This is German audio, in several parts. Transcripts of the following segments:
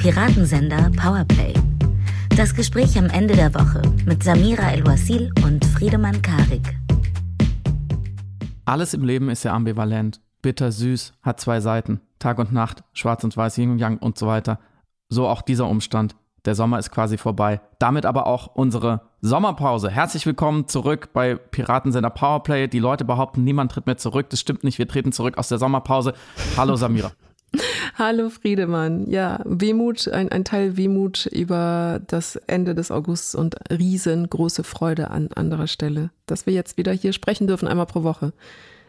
Piratensender Powerplay. Das Gespräch am Ende der Woche mit Samira El-Wasil und Friedemann Karik. Alles im Leben ist ja ambivalent. Bitter, süß, hat zwei Seiten. Tag und Nacht, schwarz und weiß, Yin und Yang und so weiter. So auch dieser Umstand. Der Sommer ist quasi vorbei. Damit aber auch unsere Sommerpause. Herzlich willkommen zurück bei Piratensender Powerplay. Die Leute behaupten, niemand tritt mehr zurück. Das stimmt nicht. Wir treten zurück aus der Sommerpause. Hallo Samira. Hallo Friedemann. Ja, Wehmut, ein, ein Teil Wehmut über das Ende des Augusts und riesengroße Freude an anderer Stelle, dass wir jetzt wieder hier sprechen dürfen, einmal pro Woche.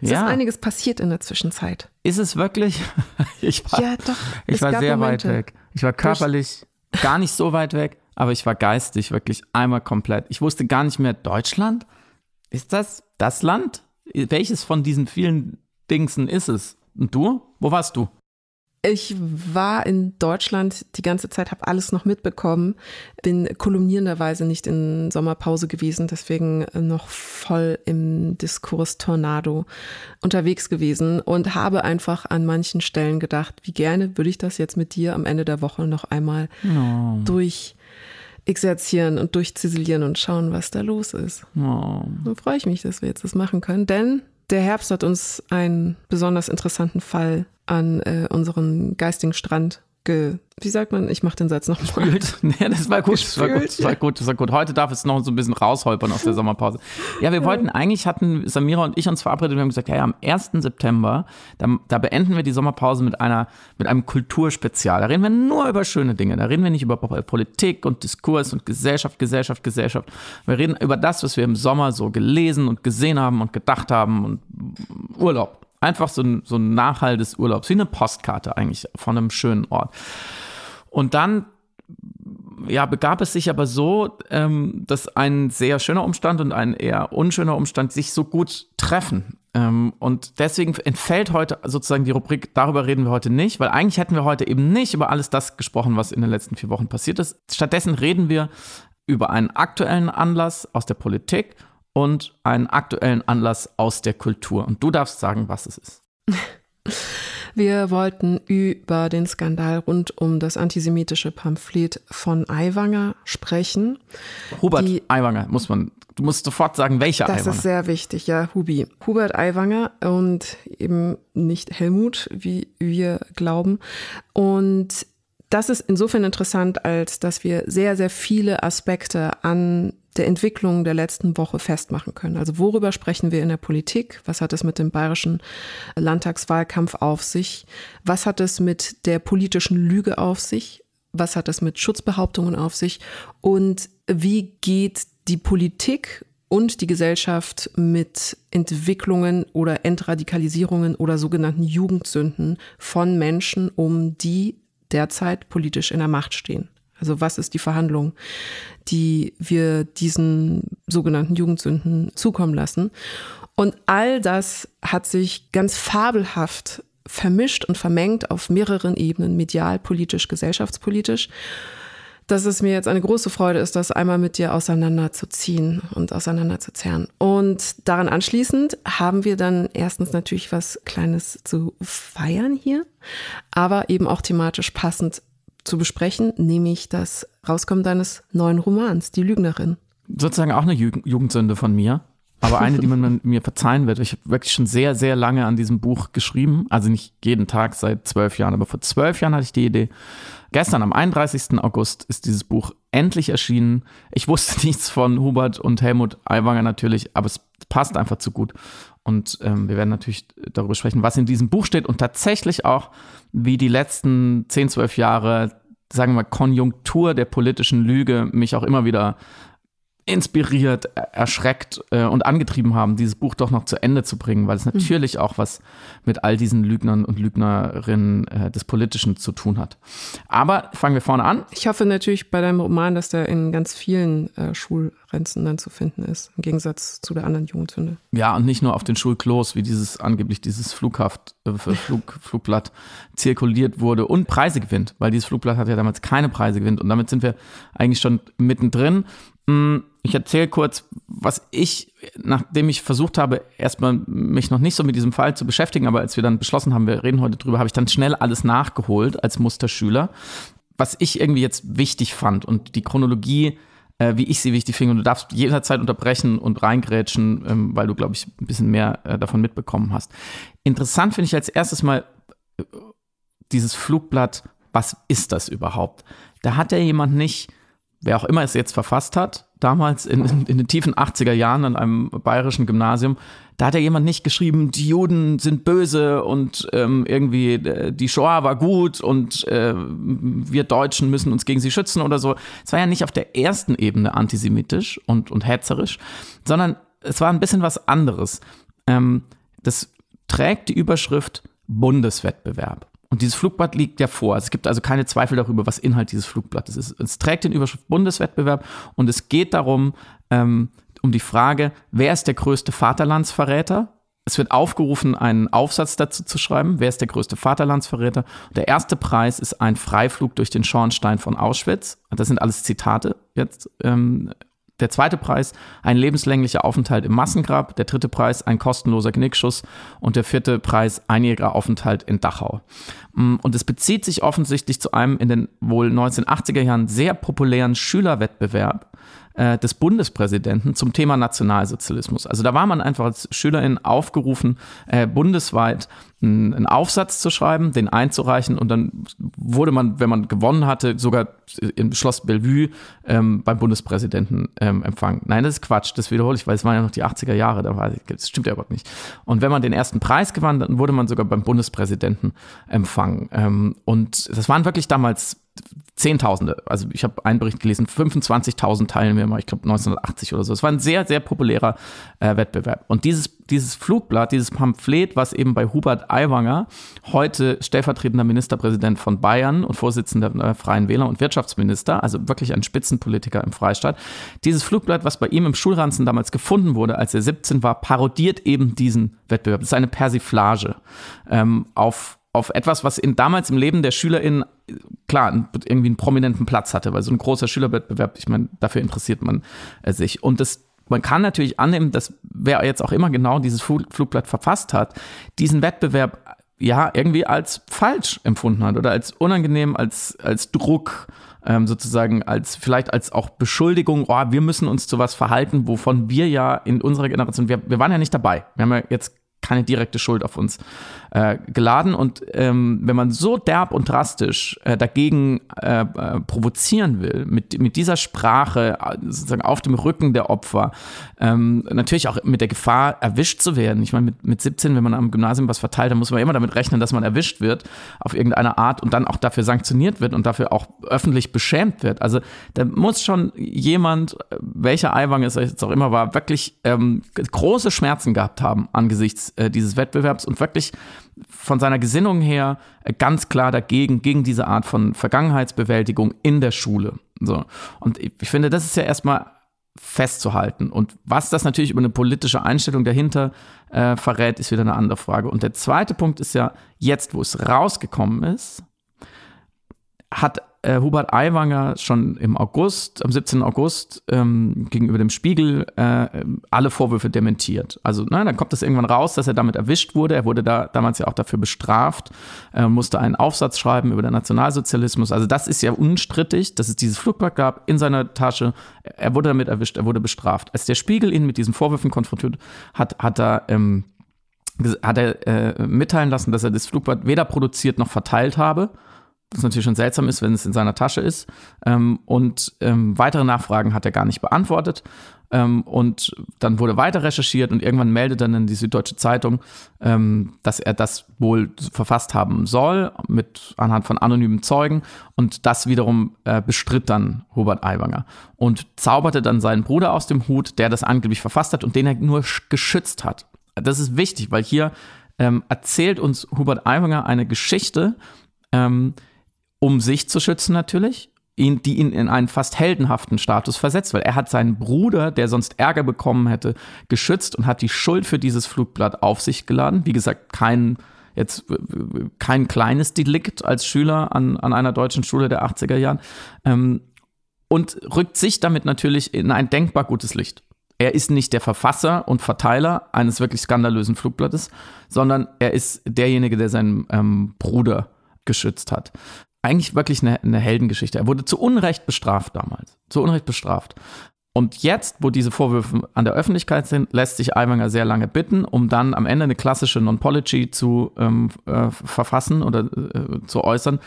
Es ja. ist einiges passiert in der Zwischenzeit. Ist es wirklich? Ich war, ja, doch. Ich war sehr Momente. weit weg. Ich war körperlich gar nicht so weit weg, aber ich war geistig wirklich einmal komplett. Ich wusste gar nicht mehr, Deutschland? Ist das das Land? Welches von diesen vielen Dingsen ist es? Und du? Wo warst du? Ich war in Deutschland die ganze Zeit, habe alles noch mitbekommen, bin kolumnierenderweise nicht in Sommerpause gewesen, deswegen noch voll im Diskurs Tornado unterwegs gewesen und habe einfach an manchen Stellen gedacht, wie gerne würde ich das jetzt mit dir am Ende der Woche noch einmal oh. durch exerzieren und durchziselieren und schauen, was da los ist. Oh. Dann freue ich mich, dass wir jetzt das machen können, denn der Herbst hat uns einen besonders interessanten Fall an äh, unseren geistigen Strand ge, wie sagt man, ich mache den Satz nochmal. Nee, das war gut, das war gut, das war gut, das war gut. Heute darf es noch so ein bisschen rausholpern aus der Sommerpause. Ja, wir wollten, eigentlich hatten Samira und ich uns verabredet, wir haben gesagt, ja, ja am 1. September, da, da beenden wir die Sommerpause mit einer, mit einem Kulturspezial. Da reden wir nur über schöne Dinge. Da reden wir nicht über Politik und Diskurs und Gesellschaft, Gesellschaft, Gesellschaft. Wir reden über das, was wir im Sommer so gelesen und gesehen haben und gedacht haben und Urlaub. Einfach so ein, so ein Nachhall des Urlaubs, wie eine Postkarte eigentlich von einem schönen Ort. Und dann ja, begab es sich aber so, ähm, dass ein sehr schöner Umstand und ein eher unschöner Umstand sich so gut treffen. Ähm, und deswegen entfällt heute sozusagen die Rubrik, darüber reden wir heute nicht, weil eigentlich hätten wir heute eben nicht über alles das gesprochen, was in den letzten vier Wochen passiert ist. Stattdessen reden wir über einen aktuellen Anlass aus der Politik und einen aktuellen Anlass aus der Kultur. Und du darfst sagen, was es ist. Wir wollten über den Skandal rund um das antisemitische Pamphlet von Aiwanger sprechen. Hubert Die, Aiwanger, muss man, du musst sofort sagen, welcher das Aiwanger. Das ist sehr wichtig, ja, Hubi. Hubert Aiwanger und eben nicht Helmut, wie wir glauben. Und das ist insofern interessant, als dass wir sehr, sehr viele Aspekte an der Entwicklung der letzten Woche festmachen können. Also worüber sprechen wir in der Politik? Was hat es mit dem bayerischen Landtagswahlkampf auf sich? Was hat es mit der politischen Lüge auf sich? Was hat es mit Schutzbehauptungen auf sich? Und wie geht die Politik und die Gesellschaft mit Entwicklungen oder Entradikalisierungen oder sogenannten Jugendsünden von Menschen um, die derzeit politisch in der Macht stehen? Also was ist die Verhandlung, die wir diesen sogenannten Jugendsünden zukommen lassen? Und all das hat sich ganz fabelhaft vermischt und vermengt auf mehreren Ebenen, medial, politisch, gesellschaftspolitisch, dass es mir jetzt eine große Freude ist, das einmal mit dir auseinanderzuziehen und auseinanderzuzerren. Und daran anschließend haben wir dann erstens natürlich was Kleines zu feiern hier, aber eben auch thematisch passend zu besprechen, nämlich das Rauskommen deines neuen Romans, Die Lügnerin. Sozusagen auch eine Jugendsünde von mir, aber eine, die man mir verzeihen wird. Ich habe wirklich schon sehr, sehr lange an diesem Buch geschrieben, also nicht jeden Tag seit zwölf Jahren, aber vor zwölf Jahren hatte ich die Idee. Gestern, am 31. August, ist dieses Buch endlich erschienen. Ich wusste nichts von Hubert und Helmut Aiwanger natürlich, aber es passt einfach zu gut. Und ähm, wir werden natürlich darüber sprechen, was in diesem Buch steht und tatsächlich auch, wie die letzten 10, 12 Jahre, sagen wir mal, Konjunktur der politischen Lüge mich auch immer wieder inspiriert, erschreckt äh, und angetrieben haben, dieses Buch doch noch zu Ende zu bringen, weil es mhm. natürlich auch was mit all diesen Lügnern und Lügnerinnen äh, des Politischen zu tun hat. Aber fangen wir vorne an. Ich hoffe natürlich bei deinem Roman, dass der in ganz vielen äh, Schulrenzen dann zu finden ist, im Gegensatz zu der anderen Jugendzünde. Ja, und nicht nur auf den Schulklos, wie dieses angeblich dieses Flughaft, äh, Flug, Flugblatt zirkuliert wurde und Preise gewinnt, weil dieses Flugblatt hat ja damals keine Preise gewinnt und damit sind wir eigentlich schon mittendrin. Hm, ich erzähle kurz, was ich, nachdem ich versucht habe, erstmal mich noch nicht so mit diesem Fall zu beschäftigen, aber als wir dann beschlossen haben, wir reden heute drüber, habe ich dann schnell alles nachgeholt als Musterschüler. was ich irgendwie jetzt wichtig fand und die Chronologie, äh, wie ich sie wichtig finde, und du darfst jederzeit unterbrechen und reingrätschen, ähm, weil du, glaube ich, ein bisschen mehr äh, davon mitbekommen hast. Interessant finde ich als erstes mal äh, dieses Flugblatt, was ist das überhaupt? Da hat ja jemand nicht, wer auch immer es jetzt verfasst hat, damals in, in, in, den tiefen 80er Jahren an einem bayerischen Gymnasium, da hat ja jemand nicht geschrieben, die Juden sind böse und ähm, irgendwie äh, die Shoah war gut und äh, wir Deutschen müssen uns gegen sie schützen oder so. Es war ja nicht auf der ersten Ebene antisemitisch und, und hetzerisch, sondern es war ein bisschen was anderes. Ähm, das trägt die Überschrift Bundeswettbewerb. Und dieses Flugblatt liegt ja vor. Es gibt also keine Zweifel darüber, was Inhalt dieses Flugblattes ist. Es trägt den Überschrift Bundeswettbewerb und es geht darum, ähm, um die Frage, wer ist der größte Vaterlandsverräter? Es wird aufgerufen, einen Aufsatz dazu zu schreiben. Wer ist der größte Vaterlandsverräter? Der erste Preis ist ein Freiflug durch den Schornstein von Auschwitz. Das sind alles Zitate jetzt ähm, der zweite Preis ein lebenslänglicher Aufenthalt im Massengrab. Der dritte Preis ein kostenloser Knickschuss. Und der vierte Preis einjähriger Aufenthalt in Dachau. Mm, und es bezieht sich offensichtlich zu einem in den wohl 1980er Jahren sehr populären Schülerwettbewerb äh, des Bundespräsidenten zum Thema Nationalsozialismus. Also da war man einfach als Schülerin aufgerufen, äh, bundesweit einen Aufsatz zu schreiben, den einzureichen und dann wurde man, wenn man gewonnen hatte, sogar im Schloss Bellevue ähm, beim Bundespräsidenten ähm, empfangen. Nein, das ist Quatsch, das wiederhole ich, weil es waren ja noch die 80er Jahre, da war, das stimmt ja überhaupt nicht. Und wenn man den ersten Preis gewann, dann wurde man sogar beim Bundespräsidenten empfangen. Ähm, und das waren wirklich damals Zehntausende. Also ich habe einen Bericht gelesen, 25.000 Teilnehmer, ich glaube 1980 oder so. Es war ein sehr, sehr populärer äh, Wettbewerb. Und dieses, dieses Flugblatt, dieses Pamphlet, was eben bei Hubert Aiwanger, heute stellvertretender Ministerpräsident von Bayern und Vorsitzender der Freien Wähler und Wirtschaftsminister, also wirklich ein Spitzenpolitiker im Freistaat, dieses Flugblatt, was bei ihm im Schulranzen damals gefunden wurde, als er 17 war, parodiert eben diesen Wettbewerb. Das ist eine Persiflage ähm, auf auf etwas, was in, damals im Leben der SchülerInnen klar irgendwie einen prominenten Platz hatte, weil so ein großer Schülerwettbewerb, ich meine, dafür interessiert man äh, sich. Und das man kann natürlich annehmen, dass wer jetzt auch immer genau dieses Flugblatt verfasst hat, diesen Wettbewerb ja irgendwie als falsch empfunden hat oder als unangenehm, als, als Druck, ähm, sozusagen als vielleicht als auch Beschuldigung, oh, wir müssen uns zu was verhalten, wovon wir ja in unserer Generation, wir, wir waren ja nicht dabei. Wir haben ja jetzt keine direkte Schuld auf uns äh, geladen. Und ähm, wenn man so derb und drastisch äh, dagegen äh, äh provozieren will, mit, mit dieser Sprache äh, sozusagen auf dem Rücken der Opfer, ähm, natürlich auch mit der Gefahr, erwischt zu werden. Ich meine, mit, mit 17, wenn man am Gymnasium was verteilt, dann muss man immer damit rechnen, dass man erwischt wird auf irgendeine Art und dann auch dafür sanktioniert wird und dafür auch öffentlich beschämt wird. Also da muss schon jemand, welcher Eiwang es jetzt auch immer war, wirklich ähm, große Schmerzen gehabt haben angesichts äh, dieses Wettbewerbs und wirklich von seiner Gesinnung her äh, ganz klar dagegen, gegen diese Art von Vergangenheitsbewältigung in der Schule. So. Und ich finde, das ist ja erstmal festzuhalten. Und was das natürlich über eine politische Einstellung dahinter äh, verrät, ist wieder eine andere Frage. Und der zweite Punkt ist ja, jetzt, wo es rausgekommen ist, hat äh, Hubert Aiwanger schon im August, am 17. August, ähm, gegenüber dem Spiegel äh, alle Vorwürfe dementiert. Also, ne, dann kommt es irgendwann raus, dass er damit erwischt wurde. Er wurde da damals ja auch dafür bestraft, äh, musste einen Aufsatz schreiben über den Nationalsozialismus. Also, das ist ja unstrittig, dass es dieses Flugblatt gab in seiner Tasche. Er wurde damit erwischt, er wurde bestraft. Als der Spiegel ihn mit diesen Vorwürfen konfrontiert hat, hat er ähm, hat er äh, mitteilen lassen, dass er das Flugblatt weder produziert noch verteilt habe was natürlich schon seltsam ist, wenn es in seiner Tasche ist. Ähm, und ähm, weitere Nachfragen hat er gar nicht beantwortet. Ähm, und dann wurde weiter recherchiert und irgendwann meldet dann die Süddeutsche Zeitung, ähm, dass er das wohl verfasst haben soll, mit anhand von anonymen Zeugen. Und das wiederum äh, bestritt dann Hubert Aiwanger und zauberte dann seinen Bruder aus dem Hut, der das angeblich verfasst hat und den er nur geschützt hat. Das ist wichtig, weil hier ähm, erzählt uns Hubert Aiwanger eine Geschichte, ähm, um sich zu schützen natürlich, ihn, die ihn in einen fast heldenhaften Status versetzt, weil er hat seinen Bruder, der sonst Ärger bekommen hätte, geschützt und hat die Schuld für dieses Flugblatt auf sich geladen. Wie gesagt, kein jetzt kein kleines Delikt als Schüler an, an einer deutschen Schule der 80er Jahren ähm, und rückt sich damit natürlich in ein denkbar gutes Licht. Er ist nicht der Verfasser und Verteiler eines wirklich skandalösen Flugblattes, sondern er ist derjenige, der seinen ähm, Bruder geschützt hat. Eigentlich wirklich eine, eine Heldengeschichte. Er wurde zu Unrecht bestraft damals. Zu Unrecht bestraft. Und jetzt, wo diese Vorwürfe an der Öffentlichkeit sind, lässt sich Aiwanger sehr lange bitten, um dann am Ende eine klassische Non-Pology zu ähm, äh, verfassen oder äh, zu äußern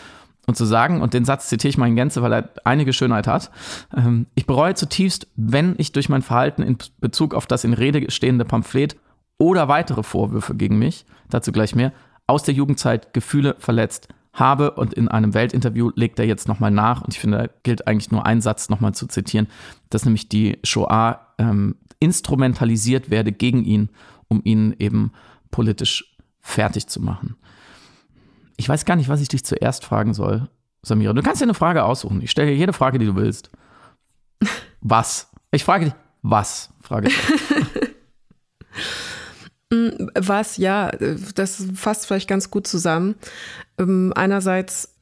und zu sagen, und den Satz zitiere ich mal in Gänze, weil er einige Schönheit hat, ähm, ich bereue zutiefst, wenn ich durch mein Verhalten in Bezug auf das in Rede stehende Pamphlet oder weitere Vorwürfe gegen mich, dazu gleich mehr, aus der Jugendzeit Gefühle verletzt habe und in einem Weltinterview legt er jetzt nochmal nach und ich finde, da gilt eigentlich nur ein Satz nochmal zu zitieren, dass nämlich die Shoah ähm, instrumentalisiert werde gegen ihn, um ihn eben politisch fertig zu machen. Ich weiß gar nicht, was ich dich zuerst fragen soll, Samira. Du kannst dir eine Frage aussuchen. Ich stelle dir jede Frage, die du willst. Was? Ich frage dich, was? Frage ich. Was, ja, das fasst vielleicht ganz gut zusammen. Ähm, einerseits,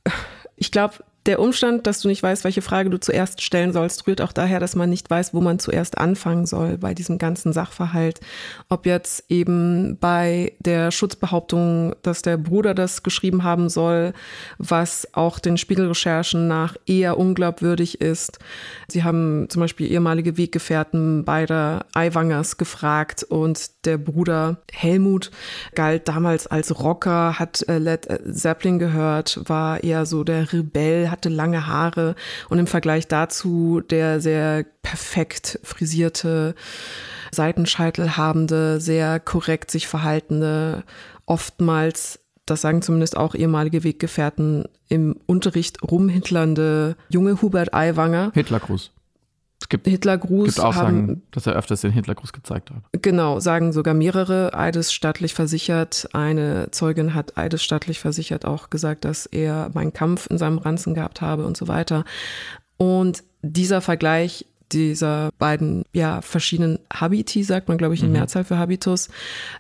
ich glaube, der Umstand, dass du nicht weißt, welche Frage du zuerst stellen sollst, rührt auch daher, dass man nicht weiß, wo man zuerst anfangen soll bei diesem ganzen Sachverhalt. Ob jetzt eben bei der Schutzbehauptung, dass der Bruder das geschrieben haben soll, was auch den Spiegelrecherchen nach eher unglaubwürdig ist. Sie haben zum Beispiel ehemalige Weggefährten beider Eiwangers gefragt und der Bruder Helmut galt damals als Rocker, hat äh, Led Zeppelin gehört, war eher so der Rebell, hatte lange Haare und im Vergleich dazu der sehr perfekt frisierte, Seitenscheitel habende, sehr korrekt sich verhaltende, oftmals das sagen zumindest auch ehemalige Weggefährten, im Unterricht rumhitlernde junge Hubert Aiwanger. Hitlergruß. Es gibt Hitlergruß. gibt Aussagen, haben, dass er öfters den Hitlergruß gezeigt hat. Genau, sagen sogar mehrere eidesstattlich versichert. Eine Zeugin hat eidesstattlich versichert auch gesagt, dass er meinen Kampf in seinem Ranzen gehabt habe und so weiter. Und dieser Vergleich dieser beiden ja verschiedenen Habiti, sagt man glaube ich in mhm. Mehrzahl für Habitus,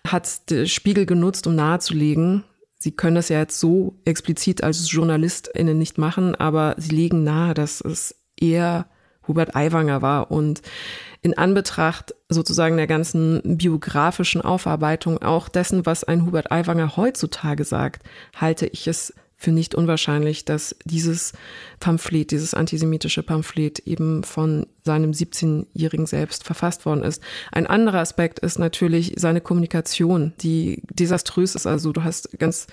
hat der Spiegel genutzt, um nahezulegen, Sie können das ja jetzt so explizit als JournalistInnen nicht machen, aber sie legen nahe, dass es eher Hubert Aiwanger war. Und in Anbetracht sozusagen der ganzen biografischen Aufarbeitung, auch dessen, was ein Hubert Aiwanger heutzutage sagt, halte ich es für nicht unwahrscheinlich, dass dieses Pamphlet, dieses antisemitische Pamphlet eben von seinem 17-Jährigen selbst verfasst worden ist. Ein anderer Aspekt ist natürlich seine Kommunikation, die desaströs ist. Also du hast ganz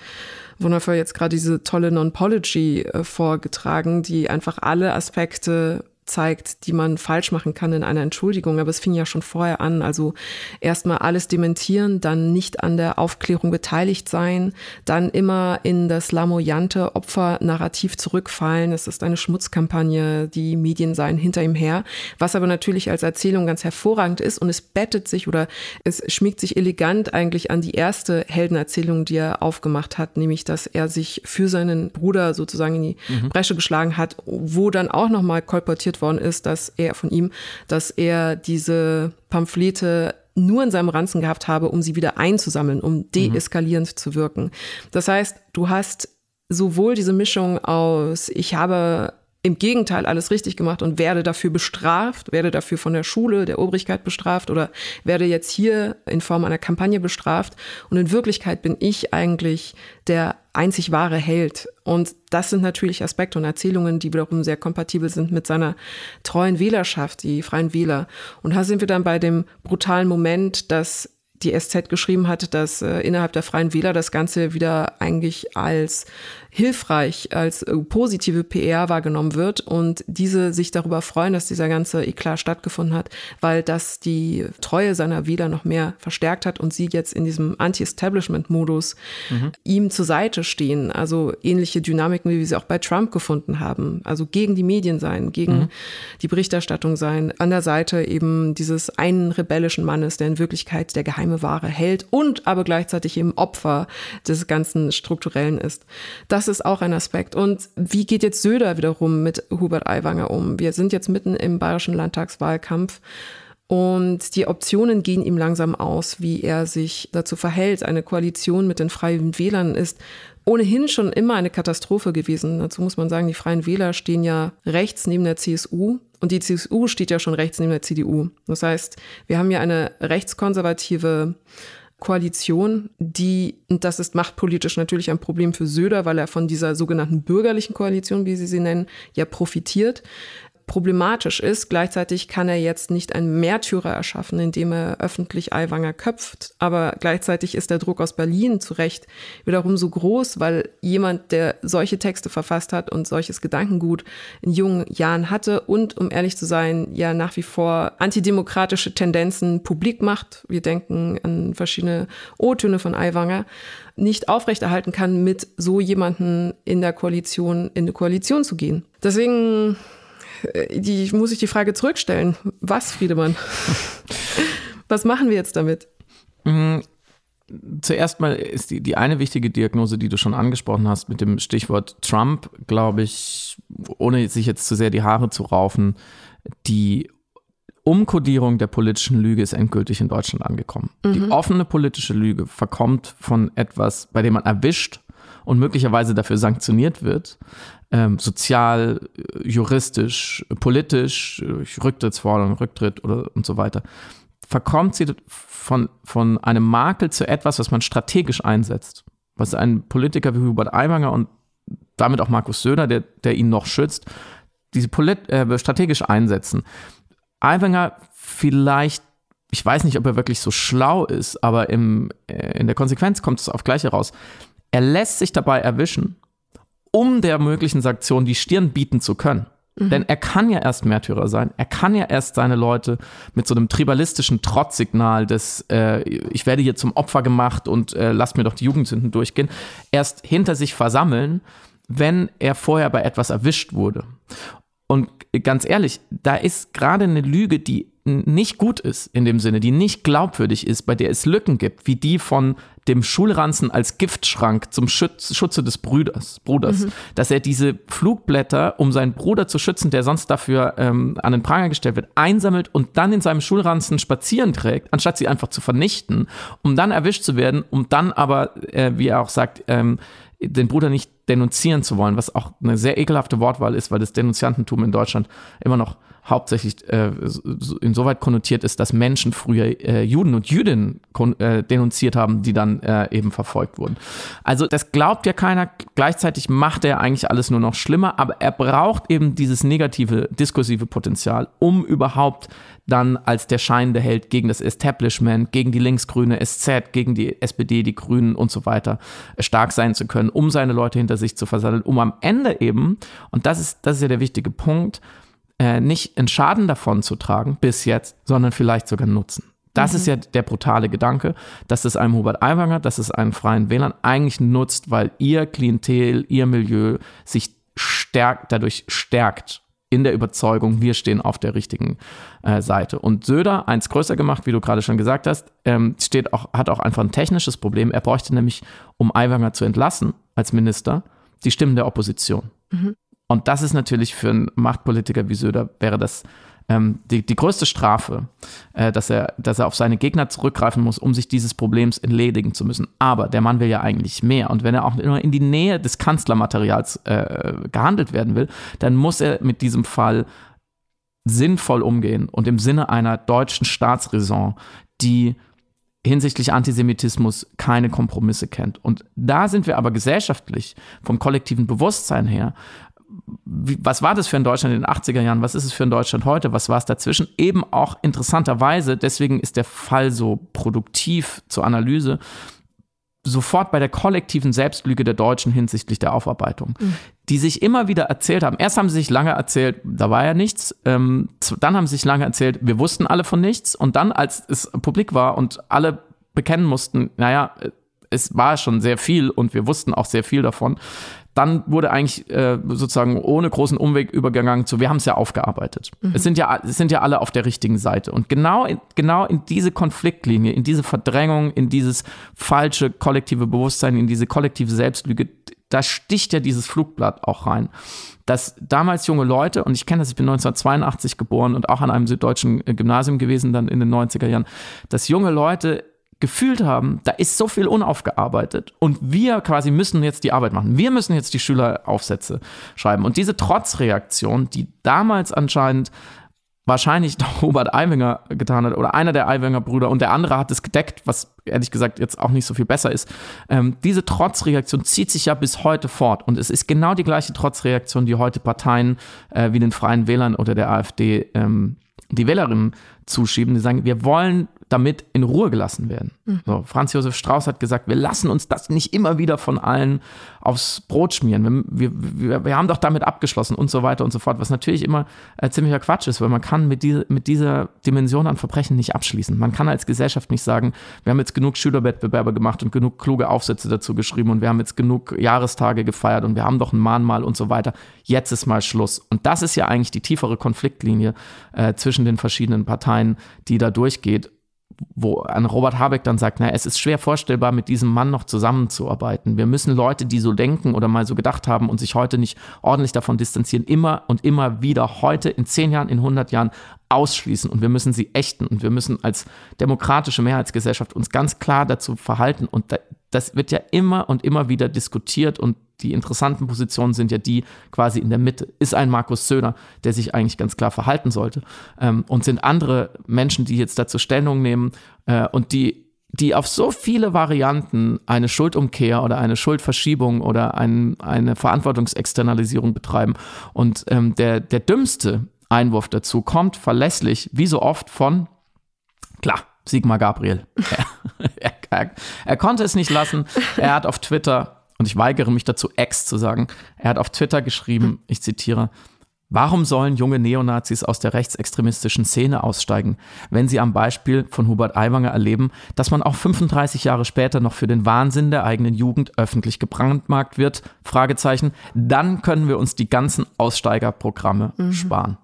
wundervoll jetzt gerade diese tolle Non-Pology äh, vorgetragen, die einfach alle Aspekte zeigt, die man falsch machen kann in einer Entschuldigung. Aber es fing ja schon vorher an. Also erstmal alles dementieren, dann nicht an der Aufklärung beteiligt sein, dann immer in das lamoyante Opfernarrativ zurückfallen. Es ist eine Schmutzkampagne, die Medien seien hinter ihm her, was aber natürlich als Erzählung ganz hervorragend ist und es bettet sich oder es schmiegt sich elegant eigentlich an die erste Heldenerzählung, die er aufgemacht hat, nämlich dass er sich für seinen Bruder sozusagen in die mhm. Bresche geschlagen hat, wo dann auch nochmal kolportiert worden ist, dass er von ihm, dass er diese Pamphlete nur in seinem Ranzen gehabt habe, um sie wieder einzusammeln, um deeskalierend mhm. zu wirken. Das heißt, du hast sowohl diese Mischung aus, ich habe im Gegenteil alles richtig gemacht und werde dafür bestraft, werde dafür von der Schule, der Obrigkeit bestraft oder werde jetzt hier in Form einer Kampagne bestraft. Und in Wirklichkeit bin ich eigentlich der einzig wahre Held. Und das sind natürlich Aspekte und Erzählungen, die wiederum sehr kompatibel sind mit seiner treuen Wählerschaft, die Freien Wähler. Und da sind wir dann bei dem brutalen Moment, dass die SZ geschrieben hat, dass äh, innerhalb der Freien Wähler das Ganze wieder eigentlich als hilfreich, als äh, positive PR wahrgenommen wird und diese sich darüber freuen, dass dieser ganze Eklat stattgefunden hat, weil das die Treue seiner Wähler noch mehr verstärkt hat und sie jetzt in diesem Anti-Establishment-Modus mhm. ihm zur Seite stehen. Also ähnliche Dynamiken, wie wir sie auch bei Trump gefunden haben. Also gegen die Medien sein, gegen mhm. die Berichterstattung sein, an der Seite eben dieses einen rebellischen Mannes, der in Wirklichkeit der geheime Ware hält und aber gleichzeitig eben Opfer des ganzen Strukturellen ist. Das das ist auch ein Aspekt. Und wie geht jetzt Söder wiederum mit Hubert Aiwanger um? Wir sind jetzt mitten im bayerischen Landtagswahlkampf. Und die Optionen gehen ihm langsam aus, wie er sich dazu verhält. Eine Koalition mit den Freien Wählern ist ohnehin schon immer eine Katastrophe gewesen. Dazu muss man sagen, die Freien Wähler stehen ja rechts neben der CSU und die CSU steht ja schon rechts neben der CDU. Das heißt, wir haben hier eine rechtskonservative Koalition, die, und das ist machtpolitisch natürlich ein Problem für Söder, weil er von dieser sogenannten bürgerlichen Koalition, wie sie sie nennen, ja profitiert problematisch ist. Gleichzeitig kann er jetzt nicht einen Märtyrer erschaffen, indem er öffentlich Aiwanger köpft. Aber gleichzeitig ist der Druck aus Berlin zu Recht wiederum so groß, weil jemand, der solche Texte verfasst hat und solches Gedankengut in jungen Jahren hatte und, um ehrlich zu sein, ja nach wie vor antidemokratische Tendenzen publik macht. Wir denken an verschiedene O-Töne von Aiwanger nicht aufrechterhalten kann, mit so jemanden in der Koalition in eine Koalition zu gehen. Deswegen die, muss ich die Frage zurückstellen. Was, Friedemann? Was machen wir jetzt damit? Mhm. Zuerst mal ist die, die eine wichtige Diagnose, die du schon angesprochen hast, mit dem Stichwort Trump, glaube ich, ohne sich jetzt zu sehr die Haare zu raufen, die Umkodierung der politischen Lüge ist endgültig in Deutschland angekommen. Mhm. Die offene politische Lüge verkommt von etwas, bei dem man erwischt und möglicherweise dafür sanktioniert wird, ähm, sozial, juristisch, politisch, Rücktrittsforderung, Rücktritt oder und so weiter, verkommt sie von, von einem Makel zu etwas, was man strategisch einsetzt. Was ein Politiker wie Hubert Aiwanger und damit auch Markus Söder, der, der ihn noch schützt, diese Polit äh, strategisch einsetzen. Aiwanger vielleicht, ich weiß nicht, ob er wirklich so schlau ist, aber im, äh, in der Konsequenz kommt es auf Gleiche raus. Er lässt sich dabei erwischen, um der möglichen Sanktion die Stirn bieten zu können. Mhm. Denn er kann ja erst Märtyrer sein. Er kann ja erst seine Leute mit so einem tribalistischen Trotzsignal des äh, ich werde hier zum Opfer gemacht und äh, lasst mir doch die Jugendsünden durchgehen, erst hinter sich versammeln, wenn er vorher bei etwas erwischt wurde. Und ganz ehrlich, da ist gerade eine Lüge, die nicht gut ist in dem Sinne, die nicht glaubwürdig ist, bei der es Lücken gibt, wie die von dem Schulranzen als Giftschrank zum Schutz, Schutze des Brüders, Bruders, mhm. dass er diese Flugblätter, um seinen Bruder zu schützen, der sonst dafür ähm, an den Pranger gestellt wird, einsammelt und dann in seinem Schulranzen spazieren trägt, anstatt sie einfach zu vernichten, um dann erwischt zu werden, um dann aber, äh, wie er auch sagt, ähm, den Bruder nicht denunzieren zu wollen, was auch eine sehr ekelhafte Wortwahl ist, weil das Denunziantentum in Deutschland immer noch hauptsächlich äh, insoweit konnotiert ist, dass Menschen früher äh, Juden und Jüdinnen äh, denunziert haben, die dann äh, eben verfolgt wurden. Also das glaubt ja keiner. Gleichzeitig macht er eigentlich alles nur noch schlimmer, aber er braucht eben dieses negative, diskursive Potenzial, um überhaupt dann als der scheinende Held gegen das Establishment, gegen die linksgrüne SZ, gegen die SPD, die Grünen und so weiter stark sein zu können, um seine Leute hinter sich zu versammeln, um am Ende eben, und das ist, das ist ja der wichtige Punkt, äh, nicht einen Schaden davon zu tragen, bis jetzt, sondern vielleicht sogar Nutzen. Das mhm. ist ja der brutale Gedanke, dass es einem Hubert Aiwanger, dass es einen freien Wählern eigentlich nutzt, weil ihr Klientel, ihr Milieu sich stärkt, dadurch stärkt in der Überzeugung, wir stehen auf der richtigen äh, Seite. Und Söder, eins größer gemacht, wie du gerade schon gesagt hast, ähm, steht auch, hat auch einfach ein technisches Problem. Er bräuchte nämlich, um Aiwanger zu entlassen als Minister, die Stimmen der Opposition. Mhm. Und das ist natürlich für einen Machtpolitiker wie Söder, wäre das ähm, die, die größte Strafe, äh, dass, er, dass er auf seine Gegner zurückgreifen muss, um sich dieses Problems entledigen zu müssen. Aber der Mann will ja eigentlich mehr. Und wenn er auch nur in die Nähe des Kanzlermaterials äh, gehandelt werden will, dann muss er mit diesem Fall sinnvoll umgehen und im Sinne einer deutschen Staatsräson, die hinsichtlich Antisemitismus keine Kompromisse kennt. Und da sind wir aber gesellschaftlich vom kollektiven Bewusstsein her was war das für ein Deutschland in den 80er Jahren? Was ist es für ein Deutschland heute? Was war es dazwischen? Eben auch interessanterweise, deswegen ist der Fall so produktiv zur Analyse, sofort bei der kollektiven Selbstlüge der Deutschen hinsichtlich der Aufarbeitung, mhm. die sich immer wieder erzählt haben. Erst haben sie sich lange erzählt, da war ja nichts. Ähm, dann haben sie sich lange erzählt, wir wussten alle von nichts. Und dann, als es publik war und alle bekennen mussten, naja, es war schon sehr viel und wir wussten auch sehr viel davon, dann wurde eigentlich äh, sozusagen ohne großen Umweg übergegangen zu, wir haben es ja aufgearbeitet. Mhm. Es, sind ja, es sind ja alle auf der richtigen Seite. Und genau in, genau in diese Konfliktlinie, in diese Verdrängung, in dieses falsche kollektive Bewusstsein, in diese kollektive Selbstlüge, da sticht ja dieses Flugblatt auch rein. Dass damals junge Leute, und ich kenne das, ich bin 1982 geboren und auch an einem süddeutschen äh, Gymnasium gewesen, dann in den 90er Jahren, dass junge Leute gefühlt haben, da ist so viel unaufgearbeitet und wir quasi müssen jetzt die Arbeit machen. Wir müssen jetzt die Schüleraufsätze schreiben. Und diese Trotzreaktion, die damals anscheinend wahrscheinlich doch Robert Aiwanger getan hat oder einer der Aiwanger Brüder und der andere hat es gedeckt, was ehrlich gesagt jetzt auch nicht so viel besser ist. Ähm, diese Trotzreaktion zieht sich ja bis heute fort und es ist genau die gleiche Trotzreaktion, die heute Parteien äh, wie den Freien Wählern oder der AfD ähm, die Wählerinnen zuschieben, die sagen, wir wollen damit in Ruhe gelassen werden. Mhm. So, Franz Josef Strauß hat gesagt, wir lassen uns das nicht immer wieder von allen aufs Brot schmieren. Wir, wir, wir haben doch damit abgeschlossen und so weiter und so fort, was natürlich immer äh, ziemlicher Quatsch ist, weil man kann mit, die, mit dieser Dimension an Verbrechen nicht abschließen. Man kann als Gesellschaft nicht sagen, wir haben jetzt genug Schülerwettbewerbe gemacht und genug kluge Aufsätze dazu geschrieben und wir haben jetzt genug Jahrestage gefeiert und wir haben doch ein Mahnmal und so weiter. Jetzt ist mal Schluss. Und das ist ja eigentlich die tiefere Konfliktlinie äh, zwischen den verschiedenen Parteien, die da durchgeht wo an Robert Habeck dann sagt, na, es ist schwer vorstellbar, mit diesem Mann noch zusammenzuarbeiten. Wir müssen Leute, die so denken oder mal so gedacht haben und sich heute nicht ordentlich davon distanzieren, immer und immer wieder heute in zehn Jahren, in 100 Jahren ausschließen. Und wir müssen sie ächten. Und wir müssen als demokratische Mehrheitsgesellschaft uns ganz klar dazu verhalten. Und das wird ja immer und immer wieder diskutiert. Und die interessanten Positionen sind ja die quasi in der Mitte. Ist ein Markus Söder, der sich eigentlich ganz klar verhalten sollte ähm, und sind andere Menschen, die jetzt dazu Stellung nehmen äh, und die die auf so viele Varianten eine Schuldumkehr oder eine Schuldverschiebung oder ein, eine Verantwortungsexternalisierung betreiben. Und ähm, der, der dümmste Einwurf dazu kommt verlässlich, wie so oft, von, klar, Sigmar Gabriel. er, er, er, konnte es nicht lassen. Er hat auf Twitter, und ich weigere mich dazu, Ex zu sagen, er hat auf Twitter geschrieben, ich zitiere, Warum sollen junge Neonazis aus der rechtsextremistischen Szene aussteigen, wenn sie am Beispiel von Hubert Aiwanger erleben, dass man auch 35 Jahre später noch für den Wahnsinn der eigenen Jugend öffentlich gebrandmarkt wird? Fragezeichen. Dann können wir uns die ganzen Aussteigerprogramme mhm. sparen.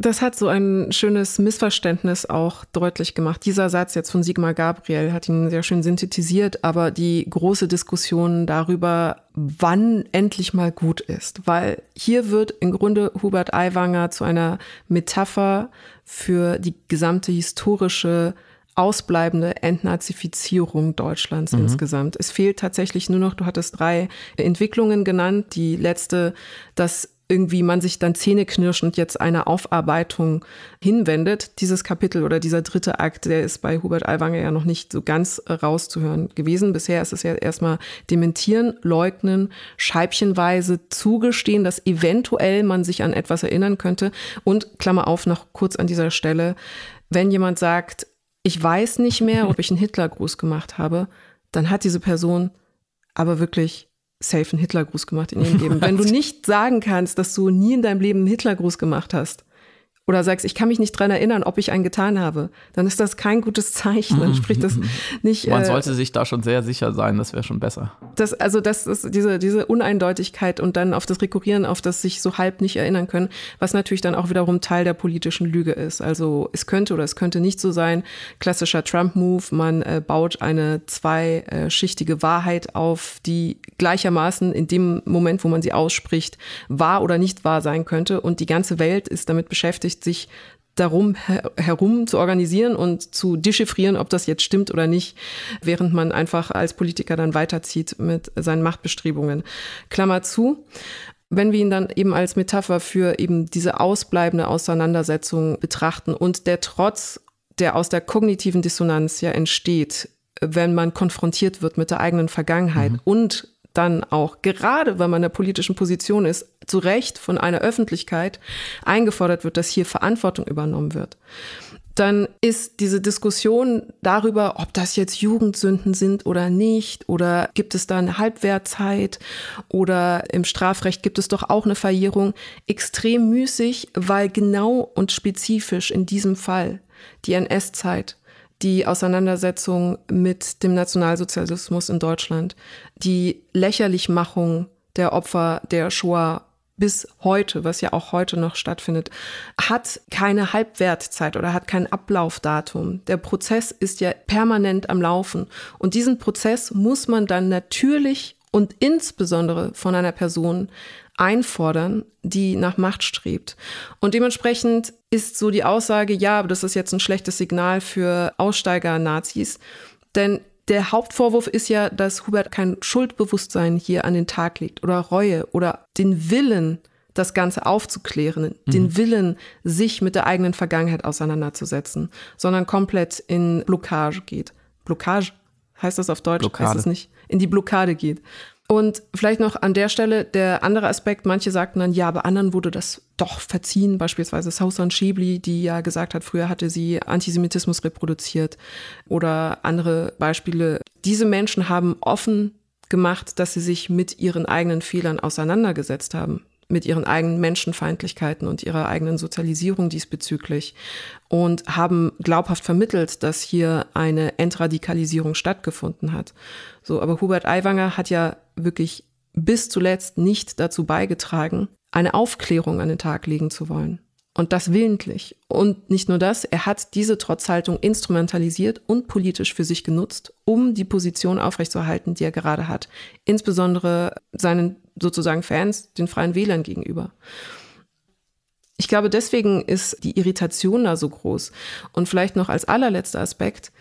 Das hat so ein schönes Missverständnis auch deutlich gemacht. Dieser Satz jetzt von Sigmar Gabriel hat ihn sehr schön synthetisiert, aber die große Diskussion darüber, wann endlich mal gut ist. Weil hier wird im Grunde Hubert Aiwanger zu einer Metapher für die gesamte historische ausbleibende Entnazifizierung Deutschlands mhm. insgesamt. Es fehlt tatsächlich nur noch, du hattest drei Entwicklungen genannt. Die letzte, dass irgendwie man sich dann zähneknirschend jetzt einer Aufarbeitung hinwendet. Dieses Kapitel oder dieser dritte Akt, der ist bei Hubert Aiwanger ja noch nicht so ganz rauszuhören gewesen. Bisher ist es ja erstmal dementieren, leugnen, scheibchenweise zugestehen, dass eventuell man sich an etwas erinnern könnte. Und Klammer auf, noch kurz an dieser Stelle, wenn jemand sagt, ich weiß nicht mehr, ob ich einen Hitlergruß gemacht habe, dann hat diese Person aber wirklich safe einen Hitlergruß gemacht in ihrem Leben. Wenn du nicht sagen kannst, dass du nie in deinem Leben einen Hitlergruß gemacht hast, oder sagst, ich kann mich nicht dran erinnern, ob ich einen getan habe, dann ist das kein gutes Zeichen. Dann spricht das nicht. Man äh, sollte sich da schon sehr sicher sein, das wäre schon besser. Das, also das ist diese, diese Uneindeutigkeit und dann auf das Rekurrieren, auf das sich so halb nicht erinnern können, was natürlich dann auch wiederum Teil der politischen Lüge ist. Also es könnte oder es könnte nicht so sein. Klassischer Trump-Move, man äh, baut eine zweischichtige Wahrheit auf, die gleichermaßen in dem Moment, wo man sie ausspricht, wahr oder nicht wahr sein könnte. Und die ganze Welt ist damit beschäftigt, beschäftigt, sich darum herum zu organisieren und zu dechiffrieren, ob das jetzt stimmt oder nicht, während man einfach als Politiker dann weiterzieht mit seinen Machtbestrebungen. Klammer zu. Wenn wir ihn dann eben als Metapher für eben diese ausbleibende Auseinandersetzung betrachten und der Trotz, der aus der kognitiven Dissonanz ja entsteht, wenn man konfrontiert wird mit der eigenen Vergangenheit mhm. und dann auch, gerade wenn man in der politischen Position ist, zu Recht von einer Öffentlichkeit eingefordert wird, dass hier Verantwortung übernommen wird. Dann ist diese Diskussion darüber, ob das jetzt Jugendsünden sind oder nicht, oder gibt es da eine Halbwertzeit oder im Strafrecht gibt es doch auch eine Verjährung, extrem müßig, weil genau und spezifisch in diesem Fall die NS-Zeit die Auseinandersetzung mit dem Nationalsozialismus in Deutschland, die Lächerlichmachung der Opfer der Shoah bis heute, was ja auch heute noch stattfindet, hat keine Halbwertzeit oder hat kein Ablaufdatum. Der Prozess ist ja permanent am Laufen. Und diesen Prozess muss man dann natürlich und insbesondere von einer Person einfordern, die nach Macht strebt. Und dementsprechend ist so die Aussage, ja, aber das ist jetzt ein schlechtes Signal für Aussteiger-Nazis. Denn der Hauptvorwurf ist ja, dass Hubert kein Schuldbewusstsein hier an den Tag legt oder Reue oder den Willen, das Ganze aufzuklären, mhm. den Willen, sich mit der eigenen Vergangenheit auseinanderzusetzen, sondern komplett in Blockage geht. Blockage heißt das auf Deutsch? Blockade. Heißt es nicht? In die Blockade geht. Und vielleicht noch an der Stelle der andere Aspekt, manche sagten dann, ja, bei anderen wurde das doch verziehen, beispielsweise Sausan Schibli, die ja gesagt hat, früher hatte sie Antisemitismus reproduziert. Oder andere Beispiele. Diese Menschen haben offen gemacht, dass sie sich mit ihren eigenen Fehlern auseinandergesetzt haben mit ihren eigenen Menschenfeindlichkeiten und ihrer eigenen Sozialisierung diesbezüglich und haben glaubhaft vermittelt, dass hier eine Entradikalisierung stattgefunden hat. So, aber Hubert Aiwanger hat ja wirklich bis zuletzt nicht dazu beigetragen, eine Aufklärung an den Tag legen zu wollen. Und das willentlich. Und nicht nur das, er hat diese Trotzhaltung instrumentalisiert und politisch für sich genutzt, um die Position aufrechtzuerhalten, die er gerade hat. Insbesondere seinen sozusagen Fans, den freien Wählern gegenüber. Ich glaube, deswegen ist die Irritation da so groß. Und vielleicht noch als allerletzter Aspekt,